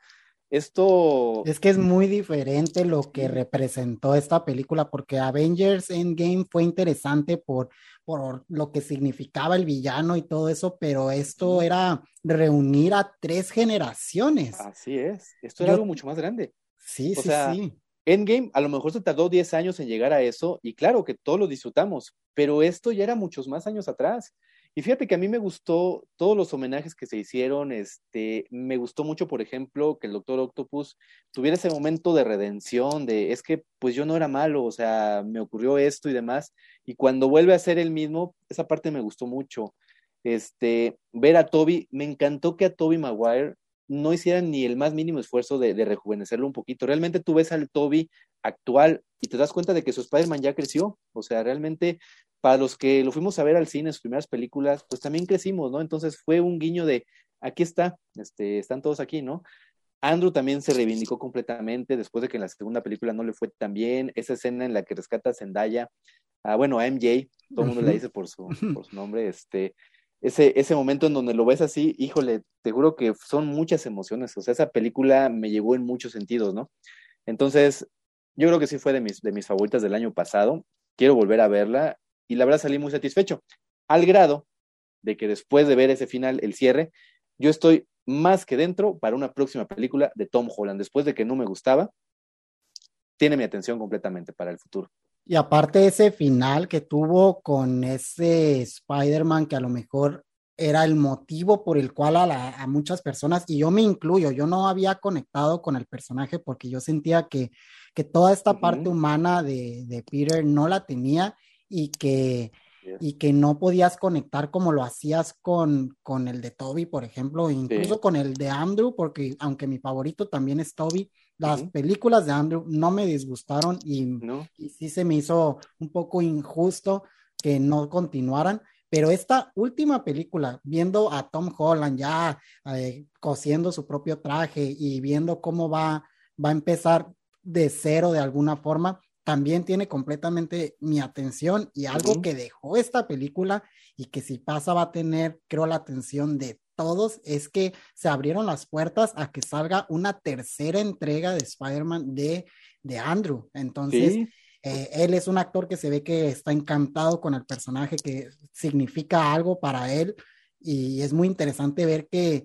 esto... Es que es muy diferente lo que representó esta película, porque Avengers Endgame fue interesante por, por lo que significaba el villano y todo eso, pero esto era reunir a tres generaciones. Así es, esto era algo mucho más grande. Sí, sí, sí. Endgame a lo mejor se tardó 10 años en llegar a eso, y claro que todos lo disfrutamos, pero esto ya era muchos más años atrás. Y fíjate que a mí me gustó todos los homenajes que se hicieron, este, me gustó mucho, por ejemplo, que el Doctor Octopus tuviera ese momento de redención, de es que pues yo no era malo, o sea, me ocurrió esto y demás, y cuando vuelve a ser el mismo, esa parte me gustó mucho. Este, ver a Toby, me encantó que a Toby Maguire no hiciera ni el más mínimo esfuerzo de, de rejuvenecerlo un poquito. Realmente tú ves al Toby actual y te das cuenta de que su Spider-Man ya creció, o sea, realmente para los que lo fuimos a ver al cine, sus primeras películas, pues también crecimos, ¿no? Entonces fue un guiño de, aquí está, este, están todos aquí, ¿no? Andrew también se reivindicó completamente después de que en la segunda película no le fue tan bien. Esa escena en la que rescata a Zendaya, a, bueno, a MJ, todo el mundo le dice por su, por su nombre, este, ese, ese momento en donde lo ves así, híjole, te juro que son muchas emociones. O sea, esa película me llevó en muchos sentidos, ¿no? Entonces, yo creo que sí fue de mis, de mis favoritas del año pasado. Quiero volver a verla y la verdad salí muy satisfecho, al grado de que después de ver ese final, el cierre, yo estoy más que dentro para una próxima película de Tom Holland, después de que no me gustaba, tiene mi atención completamente para el futuro. Y aparte ese final que tuvo con ese Spider-Man que a lo mejor era el motivo por el cual a, muchas personas, y yo me incluyo, yo no había conectado con el personaje porque yo sentía que, que toda esta parte humana de, de, Peter no la tenía y que, y que no podías conectar como lo hacías con, con el de Toby, por ejemplo, incluso con el de Andrew, porque aunque mi favorito también es Toby, las películas de Andrew no me disgustaron y, y, sí se me hizo un poco injusto que no continuaran. Pero esta última película, viendo a Tom Holland ya eh, cosiendo su propio traje y viendo cómo va, va a empezar de cero de alguna forma, también tiene completamente mi atención y algo que dejó esta película y que si pasa va a tener, creo, la atención de todos, es que se abrieron las puertas a que salga una tercera entrega de Spider-Man de, de Andrew. Entonces, eh, él es un actor que se ve que está encantado con el personaje, que significa algo para él y es muy interesante ver que,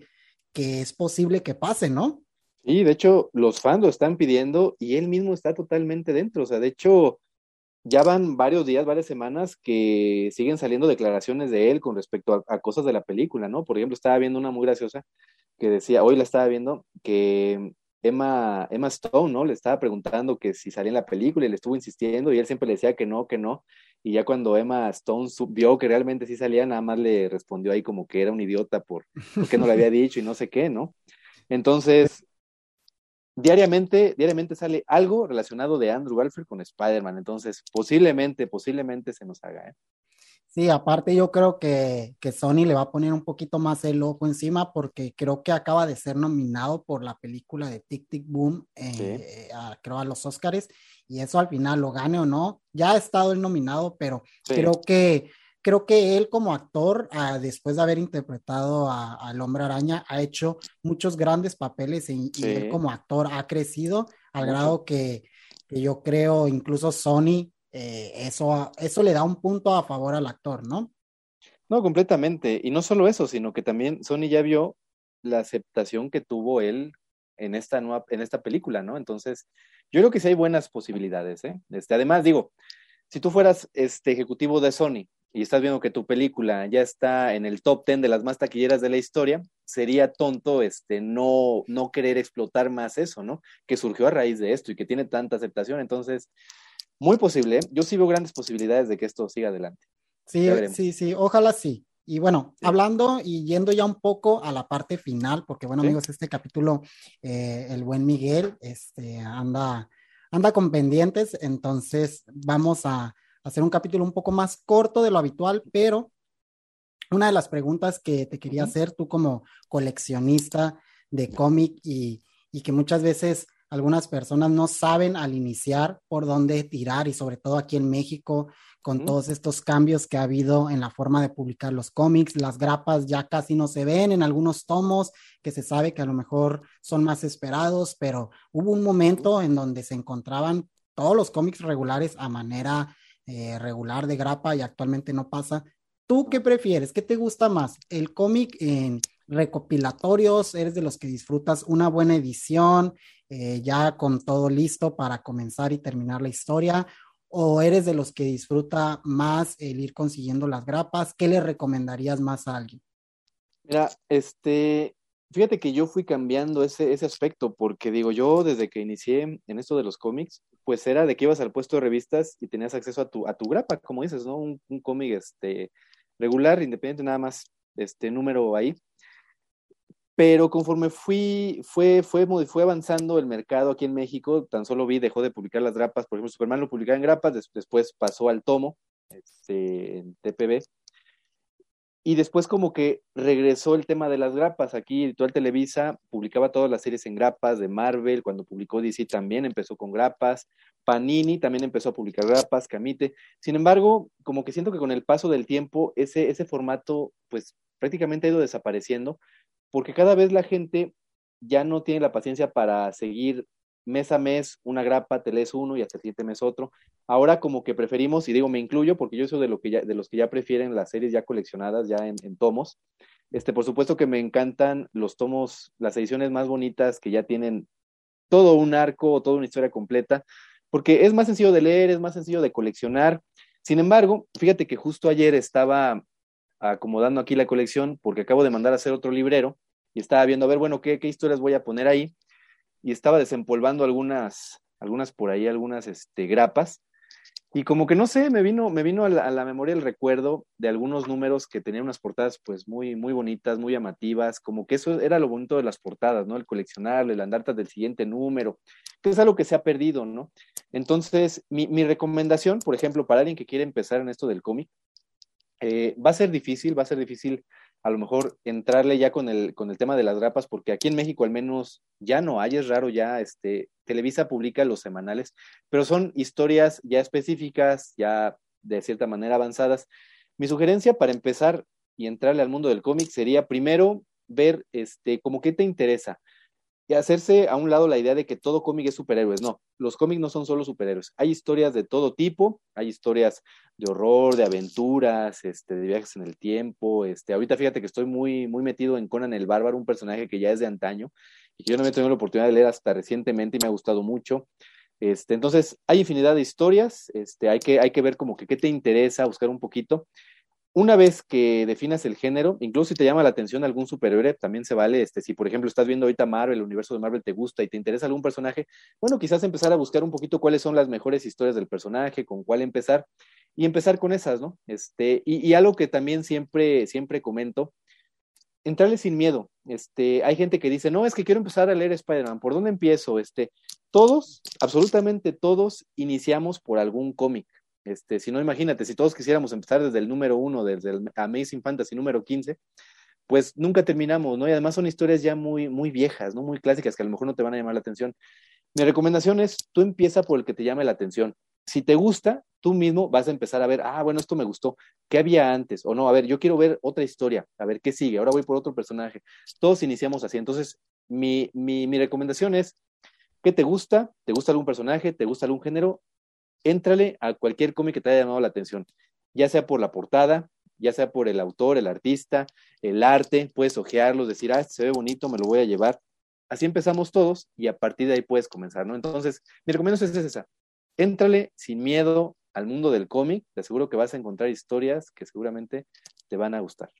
que es posible que pase, ¿no? Y de hecho, los fans lo están pidiendo y él mismo está totalmente dentro. O sea, de hecho, ya van varios días, varias semanas que siguen saliendo declaraciones de él con respecto a, cosas de la película, ¿no? Por ejemplo, estaba viendo una muy graciosa que decía, hoy la estaba viendo, que Emma, Emma Stone, ¿no? Le estaba preguntando que si salía en la película y le estuvo insistiendo y él siempre le decía que no, que no. Y ya cuando Emma Stone vio que realmente sí salía, nada más le respondió ahí como que era un idiota por, porque no le había dicho y no sé qué, ¿no? Entonces, diariamente, diariamente sale algo relacionado de Andrew Garfield con Spider-Man. Entonces, posiblemente, posiblemente se nos haga. ¿eh? Sí, aparte yo creo que, que, Sony le va a poner un poquito más el ojo encima porque creo que acaba de ser nominado por la película de Tic Tic Boom, eh, creo a los Oscars, y eso al final lo gane o no. Ya ha estado el nominado, pero creo que creo que él como actor, ah, después de haber interpretado al hombre araña, ha hecho muchos grandes papeles y, él como actor ha crecido al grado que, yo creo incluso Sony, eh, eso, eso le da un punto a favor al actor, ¿no? No, completamente. Y no solo eso, sino que también Sony ya vio la aceptación que tuvo él en esta nueva, en esta película, ¿no? Entonces, yo creo que sí hay buenas posibilidades, ¿eh? Este, además, digo, si tú fueras este ejecutivo de Sony y estás viendo que tu película ya está en el top 10 de las más taquilleras de la historia, sería tonto este, no, no querer explotar más eso, ¿no? Que surgió a raíz de esto y que tiene tanta aceptación. Entonces, muy posible. Yo sí veo grandes posibilidades de que esto siga adelante. Sí, sí, sí, ojalá sí. Y bueno, hablando y yendo ya un poco a la parte final, porque bueno, amigos, este capítulo, eh, el buen Miguel este, anda, anda con pendientes, entonces vamos a, hacer un capítulo un poco más corto de lo habitual, pero una de las preguntas que te quería hacer tú como coleccionista de cómic y, que muchas veces algunas personas no saben al iniciar por dónde tirar y sobre todo aquí en México con todos estos cambios que ha habido en la forma de publicar los cómics. Las grapas ya casi no se ven en algunos tomos que se sabe que a lo mejor son más esperados, pero hubo un momento en donde se encontraban todos los cómics regulares a manera eh, regular de grapa y actualmente no pasa. ¿Tú qué prefieres? ¿Qué te gusta más? ¿El cómic en recopilatorios? ¿Eres de los que disfrutas una buena edición eh, ya con todo listo para comenzar y terminar la historia? o eres de los que disfruta más el ir consiguiendo las grapas? ¿Qué le recomendarías más a alguien? Mira, este, fíjate que yo fui cambiando ese, ese aspecto, porque digo, yo desde que inicié en esto de los cómics, pues era de que ibas al puesto de revistas y tenías acceso a tu, a tu grapa, como dices, ¿no? Un, cómic este, regular, independiente, nada más este número ahí. Pero conforme fui, fue, fue, fue avanzando el mercado aquí en México, tan solo vi, dejó de publicar las grapas, por ejemplo, Superman lo publicaba en grapas, después pasó al tomo, este, en TPB, y después como que regresó el tema de las grapas, aquí Editorial Televisa publicaba todas las series en grapas de Marvel, cuando publicó DC también empezó con grapas, Panini también empezó a publicar grapas, Camite, sin embargo, como que siento que con el paso del tiempo, ese, ese formato, pues prácticamente ha ido desapareciendo, porque cada vez la gente ya no tiene la paciencia para seguir mes a mes una grapa, te lees uno y hasta el siguiente mes otro. Ahora como que preferimos, y digo me incluyo porque yo soy de, lo que de los que ya prefieren las series ya coleccionadas, ya en, tomos. Este, por supuesto que me encantan los tomos, las ediciones más bonitas que ya tienen todo un arco o toda una historia completa, porque es más sencillo de leer, es más sencillo de coleccionar. Sin embargo, fíjate que justo ayer estaba acomodando aquí la colección porque acabo de mandar a hacer otro librero y estaba viendo, a ver, bueno, ¿qué, qué historias voy a poner ahí? Y estaba desempolvando algunas, algunas por ahí, algunas este, grapas. Y como que no sé, me vino, me vino a la, memoria el recuerdo de algunos números que tenían unas portadas pues muy, muy bonitas, muy llamativas, como que eso era lo bonito de las portadas, ¿no? El coleccionarle, el andarte del siguiente número, que es algo que se ha perdido, ¿no? Entonces, mi, mi recomendación, por ejemplo, para alguien que quiere empezar en esto del cómic, eh, va a ser difícil, va a ser difícil a lo mejor entrarle ya con el, con el tema de las grapas, porque aquí en México al menos ya no hay, es raro ya, este, Televisa publica los semanales, pero son historias ya específicas, ya de cierta manera avanzadas. Mi sugerencia para empezar y entrarle al mundo del cómic sería primero ver, este, como qué te interesa y hacerse a un lado la idea de que todo cómic es superhéroes. No, los cómics no son solo superhéroes. Hay historias de todo tipo, hay historias de horror, de aventuras, este, de viajes en el tiempo. Este, ahorita fíjate que estoy muy, muy metido en Conan el Bárbaro, un personaje que ya es de antaño y que yo no me he tenido la oportunidad de leer hasta recientemente y me ha gustado mucho. Este, entonces, hay infinidad de historias, este, hay, que, hay que ver como que qué te interesa, buscar un poquito una vez que definas el género, incluso si te llama la atención algún superhéroe, también se vale, este, si por ejemplo estás viendo ahorita Marvel, el universo de Marvel te gusta y te interesa algún personaje, bueno, quizás empezar a buscar un poquito cuáles son las mejores historias del personaje, con cuál empezar, y empezar con esas, ¿no? Este, y, algo que también siempre, siempre comento, entrarle sin miedo. Este, hay gente que dice, no, es que quiero empezar a leer Spider-Man, ¿por dónde empiezo? Este, todos, absolutamente todos, iniciamos por algún cómic. Este, si no, imagínate, si todos quisiéramos empezar desde el número uno, desde Amazing Fantasy número 15, pues nunca terminamos, ¿no? Y además son historias ya muy, muy viejas, ¿no? Muy clásicas que a lo mejor no te van a llamar la atención. Mi recomendación es, tú empieza por el que te llame la atención. Si te gusta, tú mismo vas a empezar a ver, ah, bueno, esto me gustó, ¿qué había antes? O no, a ver, yo quiero ver otra historia, a ver qué sigue, ahora voy por otro personaje. Todos iniciamos así. Entonces, mi, mi, mi recomendación es, ¿qué te gusta? ¿Te gusta algún personaje? ¿Te gusta algún género? Éntrale a cualquier cómic que te haya llamado la atención, ya sea por la portada, ya sea por el autor, el artista, el arte, puedes ojearlos, decir, ah, se ve bonito, me lo voy a llevar. Así empezamos todos y a partir de ahí puedes comenzar, ¿no? Entonces, mi recomendación es esa. Éntrale sin miedo al mundo del cómic, te aseguro que vas a encontrar historias que seguramente te van a gustar.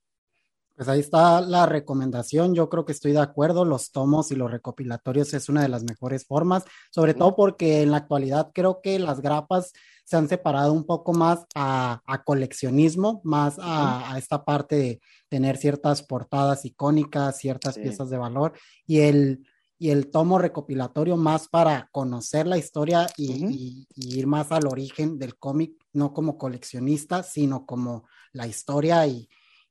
Pues ahí está la recomendación. Yo creo que estoy de acuerdo. Los tomos y los recopilatorios es una de las mejores formas, sobre todo porque en la actualidad creo que las grapas se han separado un poco más a, coleccionismo, más a, esta parte de tener ciertas portadas icónicas, ciertas piezas de valor y el, y el tomo recopilatorio más para conocer la historia y ir más al origen del cómic, no como coleccionista, sino como la historia y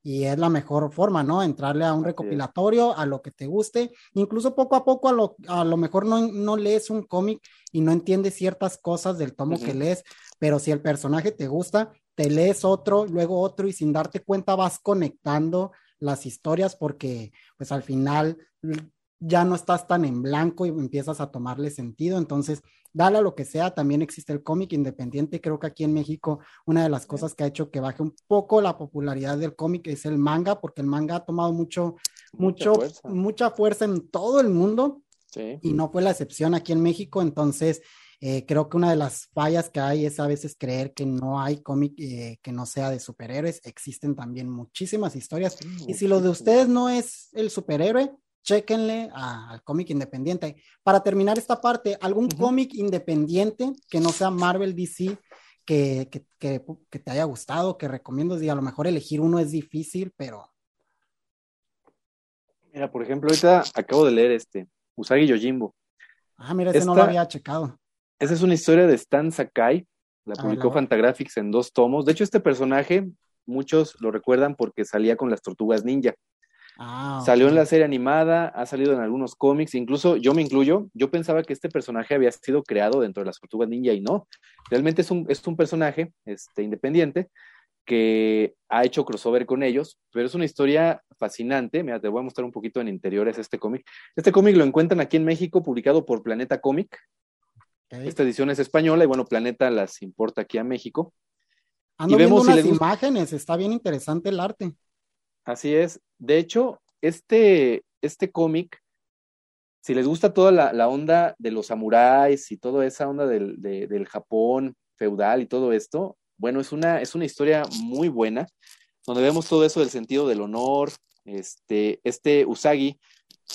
y es la mejor forma, ¿no? Entrarle a un recopilatorio, a lo que te guste, incluso poco a poco a lo, a lo mejor no, no lees un cómic y no entiendes ciertas cosas del tomo que lees, pero si el personaje te gusta, te lees otro, luego otro y sin darte cuenta vas conectando las historias porque pues al final ya no estás tan en blanco y empiezas a tomarle sentido. Entonces, dale a lo que sea, también existe el cómic independiente. Creo que aquí en México una de las cosas que ha hecho que baje un poco la popularidad del cómic es el manga, porque el manga ha tomado mucho, mucho, mucha fuerza, mucha fuerza en todo el mundo. Y no fue la excepción aquí en México. Entonces, eh, creo que una de las fallas que hay es a veces creer que no hay cómic eh, que no sea de superhéroes. Existen también muchísimas historias. y si lo de ustedes no es el superhéroe, chéquenle al cómic independiente. Para terminar esta parte, ¿algún cómic independiente que no sea Marvel DC que, te haya gustado, que recomiendo? Y a lo mejor elegir uno es difícil, pero... Mira, por ejemplo, ahorita acabo de leer este, Usagi Yojimbo. Ah, mira, ese no lo había checado. Esa es una historia de Stan Sakai, la publicó Fantagraphics en dos tomos. De hecho, este personaje, muchos lo recuerdan porque salía con las tortugas ninja. Ah, Salió en la serie animada, ha salido en algunos cómics, incluso yo me incluyo, yo pensaba que este personaje había sido creado dentro de las tortugas ninja y no. Realmente es un, es un personaje este, independiente que ha hecho crossover con ellos, pero es una historia fascinante. Mira, te voy a mostrar un poquito en interiores este cómic. Este cómic lo encuentran aquí en México, publicado por Planeta Cómic. Esta edición es española y bueno, Planeta las importa aquí a México. y vemos unas imágenes, está bien interesante el arte. Así es. De hecho, este, este cómic, si les gusta toda la, onda de los samuráis y toda esa onda del, del, Japón feudal y todo esto, bueno, es una, es una historia muy buena, donde vemos todo eso del sentido del honor. Este, este Usagi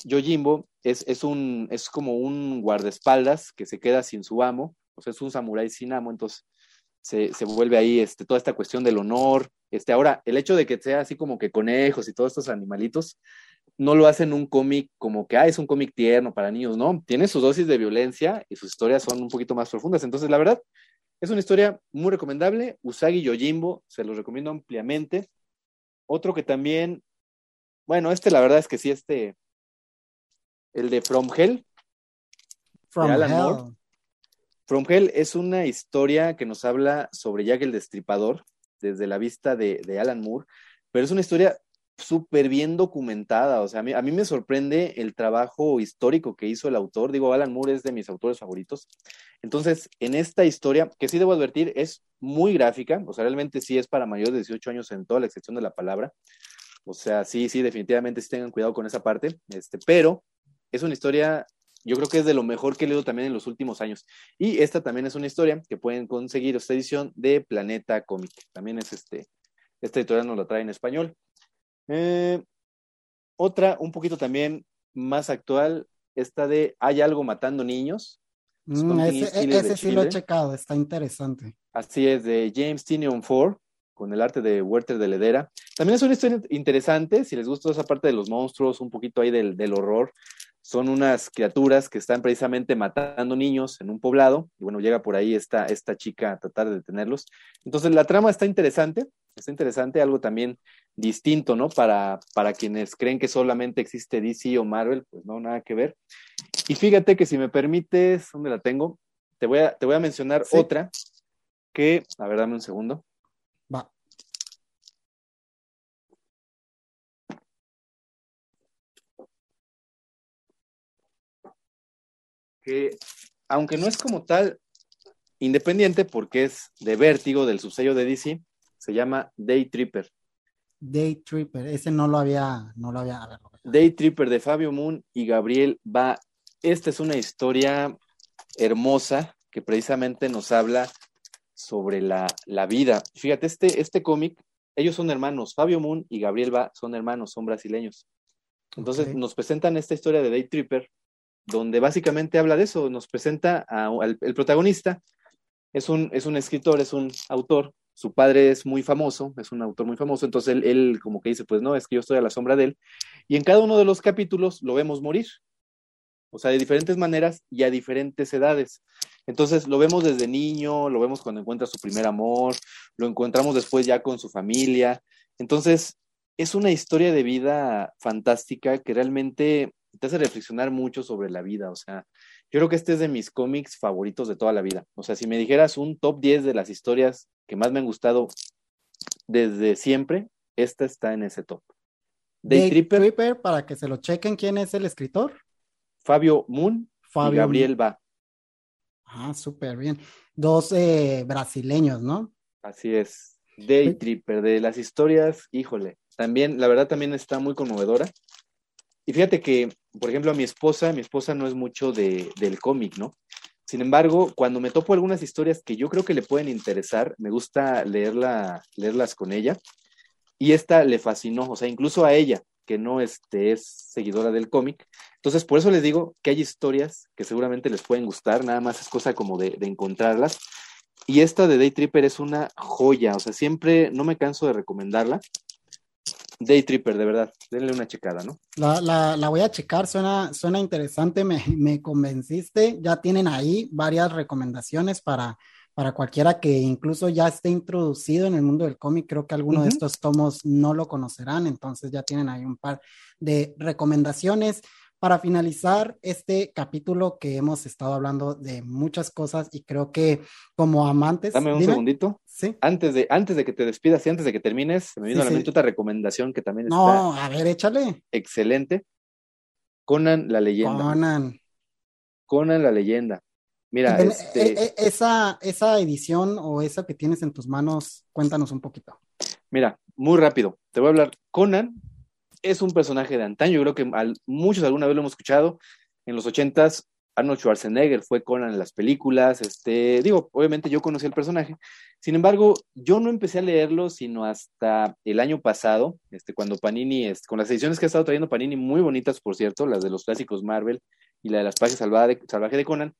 Yojimbo es, es, un, es como un guardaespaldas que se queda sin su amo, o sea, es un samurái sin amo, entonces se, se, vuelve ahí este, toda esta cuestión del honor. Este, ahora, el hecho de que sea así como que conejos y todos estos animalitos, no lo hacen un cómic como que, ah, es un cómic tierno para niños, no, tiene su dosis de violencia y sus historias son un poquito más profundas. Entonces, la verdad, es una historia muy recomendable. Usagi Yojimbo, se los recomiendo ampliamente. Otro que también, bueno, este la verdad es que sí, este, el de From Hell. From Hell. From Hell es una historia que nos habla sobre Jack el Destripador desde la vista de, Alan Moore, pero es una historia súper bien documentada. O sea, a mí, a mí, me sorprende el trabajo histórico que hizo el autor. Digo, Alan Moore es de mis autores favoritos. Entonces, en esta historia, que sí debo advertir, es muy gráfica. O sea, realmente sí es para mayores de 18 años en toda la excepción de la palabra. O sea, sí, sí, definitivamente sí tengan cuidado con esa parte. Este, pero es una historia yo creo que es de lo mejor que he leído también en los últimos años. Y esta también es una historia que pueden conseguir esta edición de Planeta Comic. También es este, esta editorial nos la trae en español. Eh, otra, un poquito también más actual, esta de Hay algo matando niños. Mm, ese, sí lo he checado, está interesante. Así es, de James Tinion Ford, con el arte de Werther de Ledera. También es una historia interesante, si les gusta esa parte de los monstruos, un poquito ahí del, del horror son unas criaturas que están precisamente matando niños en un poblado, y bueno, llega por ahí esta, esta chica a tratar de detenerlos. Entonces la trama está interesante, está interesante, algo también distinto, ¿no? Para, para quienes creen que solamente existe DC o Marvel, pues no, nada que ver. Y fíjate que si me permites, ¿dónde la tengo? Te voy a, te voy a mencionar otra que, a ver, dame un segundo. Que, aunque no es como tal independiente, porque es de vértigo del subsello de DC, se llama Day Tripper. Day Tripper, ese no lo había, no lo había. Day Tripper de Fabio Moon y Gabriel va. Esta es una historia hermosa que precisamente nos habla sobre la, la vida. Fíjate, este, este cómic, ellos son hermanos, Fabio Moon y Gabriel Va son hermanos, son brasileños. Entonces nos presentan esta historia de Day Tripper, donde básicamente habla de eso, nos presenta al el protagonista, es un, es un escritor, es un autor, su padre es muy famoso, es un autor muy famoso, entonces él, él, como que dice, pues no, es que yo estoy a la sombra de él, y en cada uno de los capítulos lo vemos morir, o sea, de diferentes maneras y a diferentes edades. Entonces lo vemos desde niño, lo vemos cuando encuentra su primer amor, lo encontramos después ya con su familia. Entonces, es una historia de vida fantástica que realmente te hace reflexionar mucho sobre la vida. O sea, yo creo que este es de mis cómics favoritos de toda la vida. O sea, si me dijeras un top 10 de las historias que más me han gustado desde siempre, esta está en ese top. Day, Tripper, para que se lo chequen, ¿quién es el escritor? Fabio Moon y Gabriel Va. Ah, súper bien. Dos eh, brasileños, ¿no? Así es. Day Tripper, de las historias, híjole, también, la verdad también está muy conmovedora. Y fíjate que, por ejemplo, a mi esposa, mi esposa no es mucho de, del cómic, ¿no? Sin embargo, cuando me topo algunas historias que yo creo que le pueden interesar, me gusta leerla, leerlas con ella. Y esta le fascinó, o sea, incluso a ella, que no este, es seguidora del cómic. Entonces, por eso les digo que hay historias que seguramente les pueden gustar, nada más es cosa como de, de encontrarlas. Y esta de Day Tripper es una joya, o sea, siempre no me canso de recomendarla. Day Tripper, de verdad, denle una checada, ¿no? La, la, la voy a checar, suena, suena interesante, me, me, convenciste. Ya tienen ahí varias recomendaciones para, para cualquiera que incluso ya esté introducido en el mundo del cómic. Creo que alguno de estos tomos no lo conocerán, entonces ya tienen ahí un par de recomendaciones para finalizar este capítulo que hemos estado hablando de muchas cosas y creo que como amantes. Dame un segundito. Sí. Antes de, antes de que te despidas y antes de que termines, me vino a la mente otra recomendación que también no, a ver, échale. Excelente. Conan la leyenda. Conan. Conan la leyenda. Mira, este... E, e, esa, esa edición o esa que tienes en tus manos, cuéntanos un poquito. Mira, muy rápido. Te voy a hablar. Conan es un personaje de antaño, yo creo que muchos alguna vez lo hemos escuchado. En los ochentas, Arnold Schwarzenegger fue Conan en las películas, este, digo, obviamente yo conocí el personaje. Sin embargo, yo no empecé a leerlo sino hasta el año pasado, este, cuando Panini, con las ediciones que ha estado trayendo Panini, muy bonitas, por cierto, las de los clásicos Marvel y la de las páginas salvaje de, de Conan.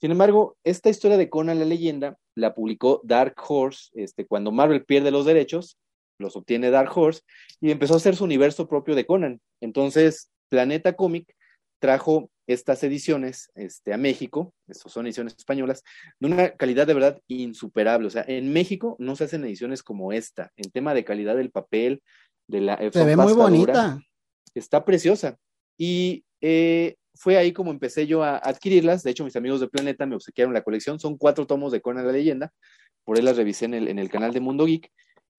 Sin embargo, esta historia de Conan la leyenda la publicó Dark Horse este, cuando Marvel pierde los derechos los obtiene Dark Horse y empezó a hacer su universo propio de Conan. Entonces, Planeta Comic trajo estas ediciones este, a México, estas son ediciones españolas, de una calidad de verdad insuperable. O sea, en México no se hacen ediciones como esta, en tema de calidad del papel, de la... Se ve muy bonita. está preciosa. Y eh, fue ahí como empecé yo a adquirirlas. De hecho, mis amigos de Planeta me obsequiaron la colección. Son cuatro tomos de Conan la leyenda. Por ahí las revisé en el, en el canal de Mundo Geek.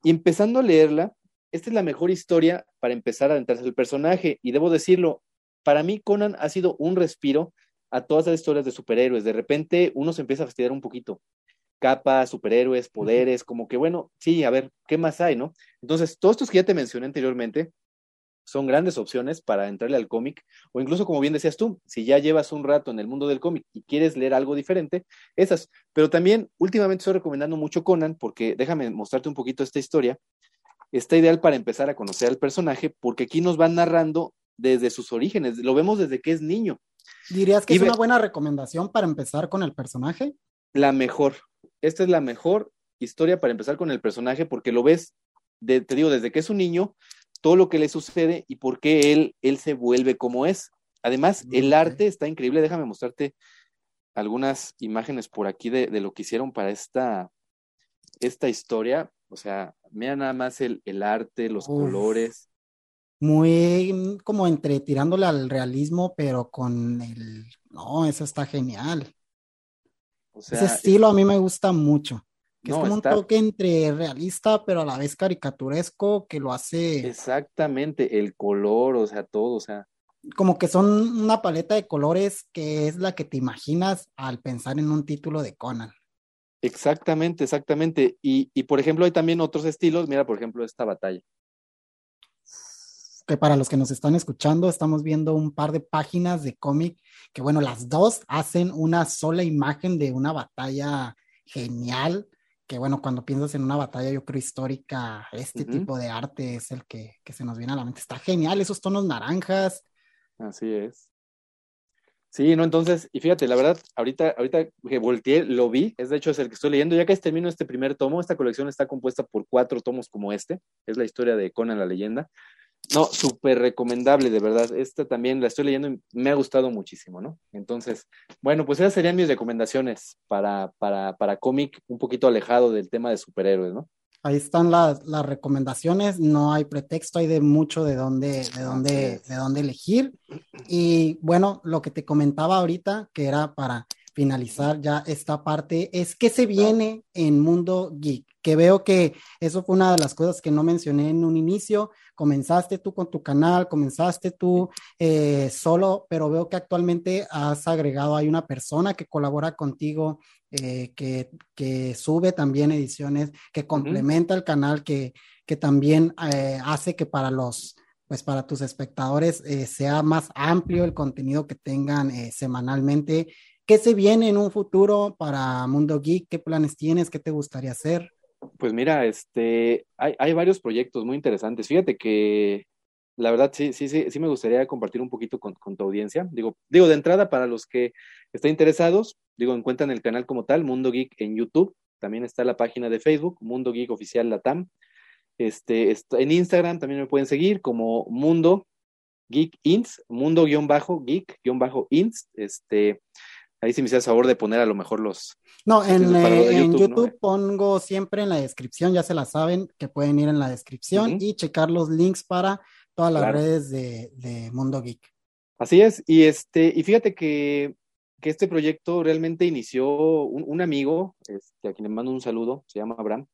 Y empezando a leerla, esta es la mejor historia para empezar a adentrarse el personaje. Y debo decirlo, para mí Conan ha sido un respiro a todas las historias de superhéroes. De repente uno se empieza a fastidiar un poquito. Capas, superhéroes, poderes, como que bueno, sí, a ver, ¿qué más hay, no? Entonces, todos estos que ya te mencioné anteriormente son grandes opciones para entrarle al cómic, o incluso como bien decías tú, si ya llevas un rato en el mundo del cómic y quieres leer algo diferente, esas. Pero también últimamente estoy recomendando mucho Conan, porque déjame mostrarte un poquito esta historia. Está ideal para empezar a conocer al personaje, porque aquí nos van narrando desde sus orígenes, lo vemos desde que es niño. ¿Dirías que es una buena recomendación para empezar con el personaje? La mejor. Esta es la mejor historia para empezar con el personaje, porque lo ves, te digo, desde que es un niño, todo lo que le sucede y por qué él, él se vuelve como es. Además, el arte está increíble. Déjame mostrarte algunas imágenes por aquí de, lo que hicieron para esta, esta historia. O sea, mira nada más el, arte, los colores. Muy como entre tirándole al realismo, pero con el... No, eso está genial. Ese estilo a mí me gusta mucho que es como un toque entre realista, pero a la vez caricaturesco, que lo hace. Exactamente, el color, o sea, todo, o sea. Como que son una paleta de colores que es la que te imaginas al pensar en un título de Conan. Exactamente, exactamente. Y, y por ejemplo, hay también otros estilos. Mira, por ejemplo, esta batalla. Que para los que nos están escuchando, estamos viendo un par de páginas de cómic que, bueno, las dos hacen una sola imagen de una batalla genial que bueno, cuando piensas en una batalla, yo creo histórica, este tipo de arte es el que, se nos viene a la mente. Está genial, esos tonos naranjas. Así es. Sí, no, entonces, y fíjate, la verdad, ahorita, ahorita que volteé, lo vi, es de hecho es el que estoy leyendo, ya que termino este primer tomo, esta colección está compuesta por cuatro tomos como este, es la historia de Conan la leyenda, no, súper recomendable, de verdad. Esta también la estoy leyendo y me ha gustado muchísimo, ¿no? Entonces, bueno, pues esas serían mis recomendaciones para, para, para cómic un poquito alejado del tema de superhéroes, ¿no? Ahí están las, las recomendaciones, no hay pretexto, hay de mucho de dónde, de dónde, de dónde elegir. Y bueno, lo que te comentaba ahorita, que era para finalizar ya esta parte, es que se viene en Mundo Geek, que veo que eso fue una de las cosas que no mencioné en un inicio. Comenzaste tú con tu canal, comenzaste tú eh, solo, pero veo que actualmente has agregado, hay una persona que colabora contigo, eh, que, que, sube también ediciones, que complementa el canal, que, que también eh, hace que para los pues para tus espectadores sea más amplio el contenido que tengan semanalmente ¿Qué se viene en un futuro para Mundo Geek? ¿Qué planes tienes? ¿Qué te gustaría hacer? Pues mira, este, hay, hay varios proyectos muy interesantes. Fíjate que la verdad sí, sí, sí, sí me gustaría compartir un poquito con, con, tu audiencia. Digo, digo, de entrada, para los que estén interesados, digo, encuentran el canal como tal, Mundo Geek en YouTube. También está la página de Facebook, Mundo Geek Oficial Latam. Este, en Instagram también me pueden seguir como Mundo Geek Ints, Mundo-Geek-Ints. Este, Ahí sí me hacía favor de poner a lo mejor los. No, en, eh, YouTube, pongo siempre en la descripción, ya se la saben, que pueden ir en la descripción y checar los links para todas las redes de, Mundo Geek. Así es, y este, y fíjate que, que este proyecto realmente inició un, amigo, este, a quien le mando un saludo, se llama Abraham.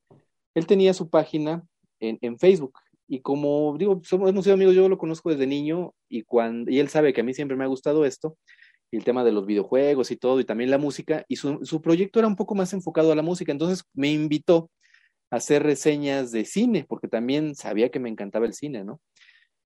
Él tenía su página en, en Facebook. Y como digo, somos, hemos sido amigos, yo lo conozco desde niño y cuando, y él sabe que a mí siempre me ha gustado esto y el tema de los videojuegos y todo, y también la música, y su, su, proyecto era un poco más enfocado a la música, entonces me invitó a hacer reseñas de cine, porque también sabía que me encantaba el cine, ¿no?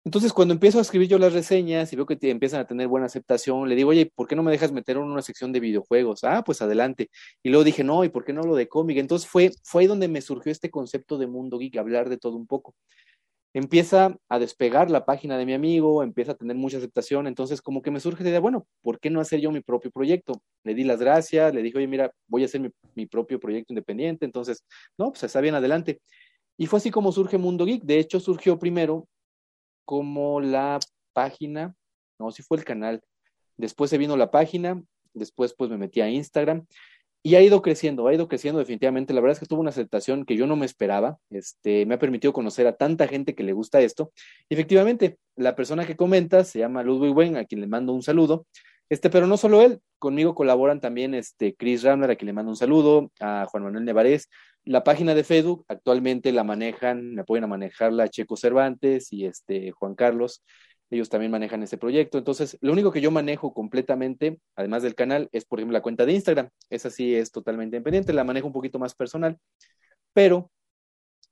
Entonces, cuando empiezo a escribir yo las reseñas y veo que te empiezan a tener buena aceptación, le digo, oye, ¿por qué no me dejas meter en una sección de videojuegos? Ah, pues adelante. Y luego dije, no, ¿y por qué no lo de cómic? Entonces fue, fue ahí donde me surgió este concepto de mundo geek, hablar de todo un poco empieza a despegar la página de mi amigo, empieza a tener mucha aceptación, entonces como que me surge la idea, bueno, ¿por qué no hacer yo mi propio proyecto? Le di las gracias, le dije, oye, mira, voy a hacer mi, propio proyecto independiente, entonces, no, pues está bien adelante. Y fue así como surge Mundo Geek, de hecho surgió primero como la página, no, sí fue el canal, después se vino la página, después pues me metí a Instagram y ha ido creciendo, ha ido creciendo definitivamente. La verdad es que tuvo una aceptación que yo no me esperaba. Este, me ha permitido conocer a tanta gente que le gusta esto. Efectivamente, la persona que comenta se llama Ludwig Wen, a quien le mando un saludo. Este, pero no solo él, conmigo colaboran también este Chris Ramler, a quien le mando un saludo, a Juan Manuel Nevarez. La página de Facebook actualmente la manejan, me apoyan a manejarla Checo Cervantes y este Juan Carlos ellos también manejan ese proyecto. Entonces, lo único que yo manejo completamente, además del canal, es, por ejemplo, la cuenta de Instagram. Esa sí es totalmente independiente, la manejo un poquito más personal, pero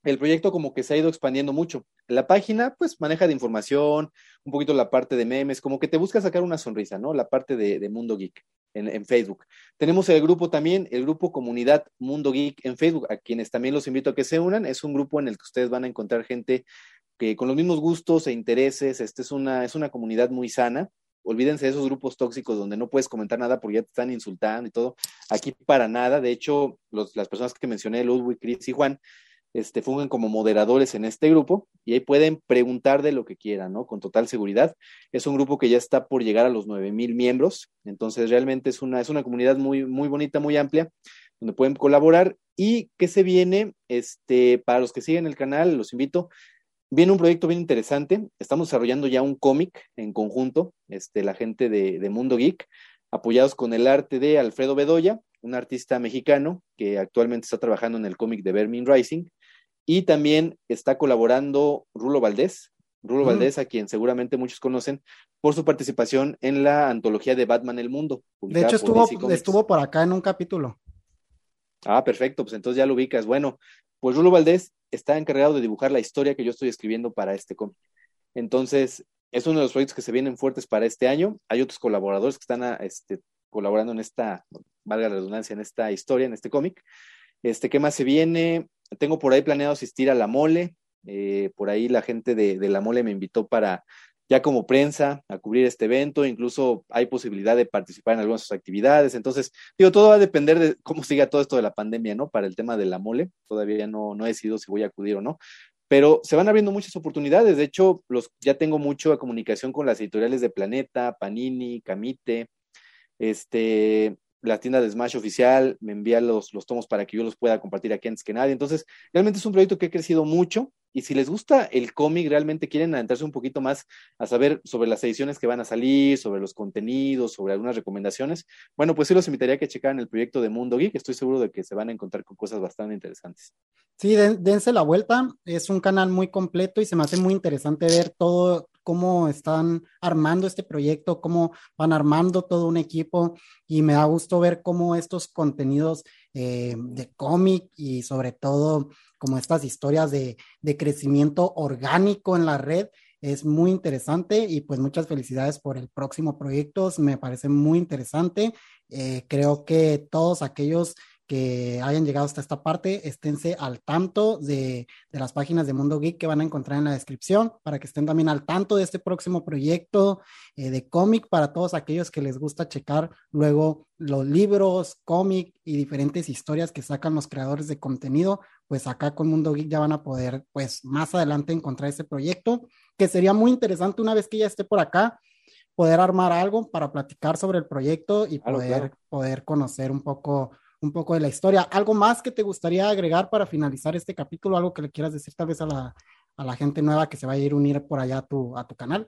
el proyecto como que se ha ido expandiendo mucho. La página, pues, maneja de información, un poquito la parte de memes, como que te busca sacar una sonrisa, ¿no? La parte de, Mundo Geek en, en, Facebook. Tenemos el grupo también, el grupo Comunidad Mundo Geek en Facebook, a quienes también los invito a que se unan. Es un grupo en el que ustedes van a encontrar gente con los mismos gustos e intereses, este es una, es una comunidad muy sana. Olvídense de esos grupos tóxicos donde no puedes comentar nada porque ya te están insultando y todo. Aquí para nada. De hecho, las personas que mencioné, Ludwig, Chris y Juan, este, fungen como moderadores en este grupo y ahí pueden preguntar de lo que quieran, ¿no? Con total seguridad. Es un grupo que ya está por llegar a los 9000 miembros, entonces realmente es una, es una comunidad muy, muy bonita, muy amplia, donde pueden colaborar. Y que se viene, este, para los que siguen el canal, los invito, Viene un proyecto bien interesante. Estamos desarrollando ya un cómic en conjunto, este, la gente de, Mundo Geek, apoyados con el arte de Alfredo Bedoya, un artista mexicano que actualmente está trabajando en el cómic de Vermin Rising. Y también está colaborando Rulo Valdés, Rulo Valdés, a quien seguramente muchos conocen por su participación en la antología de Batman El Mundo. De hecho, estuvo, estuvo por acá en un capítulo. Ah, perfecto, pues entonces ya lo ubicas. Bueno, pues Rulo Valdés está encargado de dibujar la historia que yo estoy escribiendo para este cómic. Entonces, es uno de los proyectos que se vienen fuertes para este año. Hay otros colaboradores que están este, colaborando en esta, valga la redundancia, en esta historia, en este cómic. Este, ¿Qué más se viene? Tengo por ahí planeado asistir a la mole. Eh, por ahí la gente de, de la mole me invitó para ya como prensa a cubrir este evento, incluso hay posibilidad de participar en algunas actividades. Entonces, digo, todo va a depender de cómo siga todo esto de la pandemia, ¿no? Para el tema de la mole, todavía no, no he decidido si voy a acudir o no, pero se van abriendo muchas oportunidades. De hecho, los, ya tengo mucho comunicación con las editoriales de Planeta, Panini, Camite, este, la tienda de Smash oficial me envía los, los tomos para que yo los pueda compartir aquí antes que nadie. Entonces, realmente es un proyecto que ha crecido mucho y si les gusta el cómic, realmente quieren adentrarse un poquito más a saber sobre las ediciones que van a salir, sobre los contenidos, sobre algunas recomendaciones, bueno, pues sí los invitaría a que checaran el proyecto de Mundo Geek. Estoy seguro de que se van a encontrar con cosas bastante interesantes. Sí, dense la vuelta. Es un canal muy completo y se me hace muy interesante ver todo, cómo están armando este proyecto, cómo van armando todo un equipo y me da gusto ver cómo estos contenidos eh, de cómic y sobre todo como estas historias de, de crecimiento orgánico en la red es muy interesante y pues muchas felicidades por el próximo proyecto. Me parece muy interesante. Eh, creo que todos aquellos que hayan llegado hasta esta parte, esténse al tanto de, las páginas de Mundo Geek que van a encontrar en la descripción para que estén también al tanto de este próximo proyecto eh, de cómic para todos aquellos que les gusta checar luego los libros, cómic y diferentes historias que sacan los creadores de contenido, pues acá con Mundo Geek ya van a poder pues más adelante encontrar ese proyecto que sería muy interesante una vez que ya esté por acá poder armar algo para platicar sobre el proyecto y poder, poder conocer un poco un poco de la historia. ¿Algo más que te gustaría agregar para finalizar este capítulo? ¿Algo que le quieras decir tal vez a la, a la gente nueva que se va a ir a unir por allá a tu, a tu canal?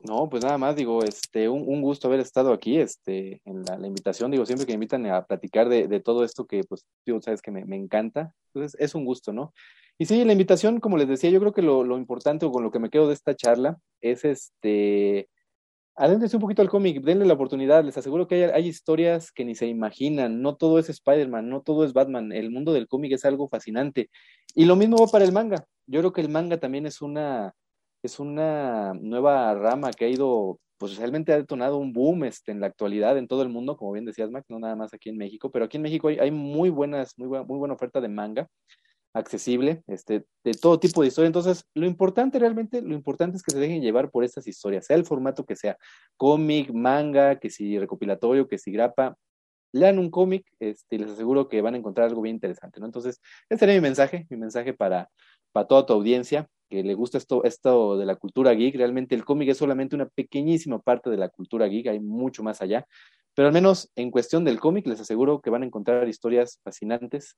No, pues nada más, digo, este, un, un gusto haber estado aquí, este, en la, invitación, digo, siempre que me invitan a platicar de, todo esto que, pues, tú sabes que me, me, encanta, entonces es un gusto, ¿no? Y sí, la invitación, como les decía, yo creo que lo, lo importante o con lo que me quedo de esta charla es, este, adéntrense un poquito al cómic, denle la oportunidad, les aseguro que hay, hay, historias que ni se imaginan, no todo es Spider-Man, no todo es Batman, el mundo del cómic es algo fascinante. Y lo mismo va para el manga, yo creo que el manga también es una, es una nueva rama que ha ido, pues realmente ha detonado un boom este, en la actualidad en todo el mundo, como bien decías Max, no nada más aquí en México, pero aquí en México hay, hay muy buenas, muy buena, muy buena oferta de manga accesible, este, de todo tipo de historia. Entonces, lo importante realmente, lo importante es que se dejen llevar por estas historias, sea el formato que sea, cómic, manga, que si recopilatorio, que si grapa, lean un cómic, este, les aseguro que van a encontrar algo bien interesante, ¿no? Entonces, ese sería mi mensaje, mi mensaje para, para toda tu audiencia, que le gusta esto, esto de la cultura geek, realmente el cómic es solamente una pequeñísima parte de la cultura geek, hay mucho más allá, pero al menos en cuestión del cómic, les aseguro que van a encontrar historias fascinantes,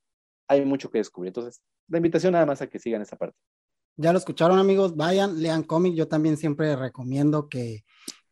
hay mucho que descubrir. Entonces, la invitación nada más a que sigan esa parte. Ya lo escucharon amigos, vayan, lean cómic. Yo también siempre recomiendo que,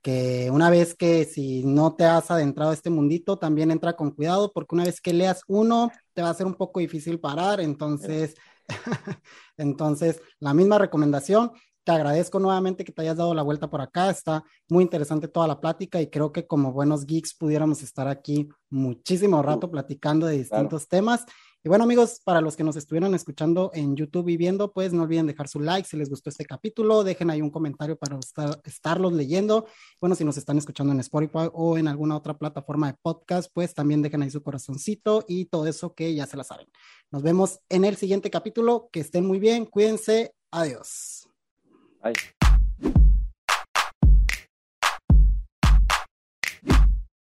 que una vez que si no te has adentrado a este mundito, también entra con cuidado, porque una vez que leas uno, te va a ser un poco difícil parar. Entonces, entonces, la misma recomendación. Te agradezco nuevamente que te hayas dado la vuelta por acá. Está muy interesante toda la plática y creo que como buenos geeks pudiéramos estar aquí muchísimo rato platicando de distintos claro. temas. Y bueno, amigos, para los que nos estuvieron escuchando en YouTube y viendo, pues no olviden dejar su like si les gustó este capítulo, dejen ahí un comentario para estar, estarlos leyendo. Bueno, si nos están escuchando en Spotify o en alguna otra plataforma de podcast, pues también dejen ahí su corazoncito y todo eso que ya se la saben. Nos vemos en el siguiente capítulo, que estén muy bien, cuídense, adiós. Bye.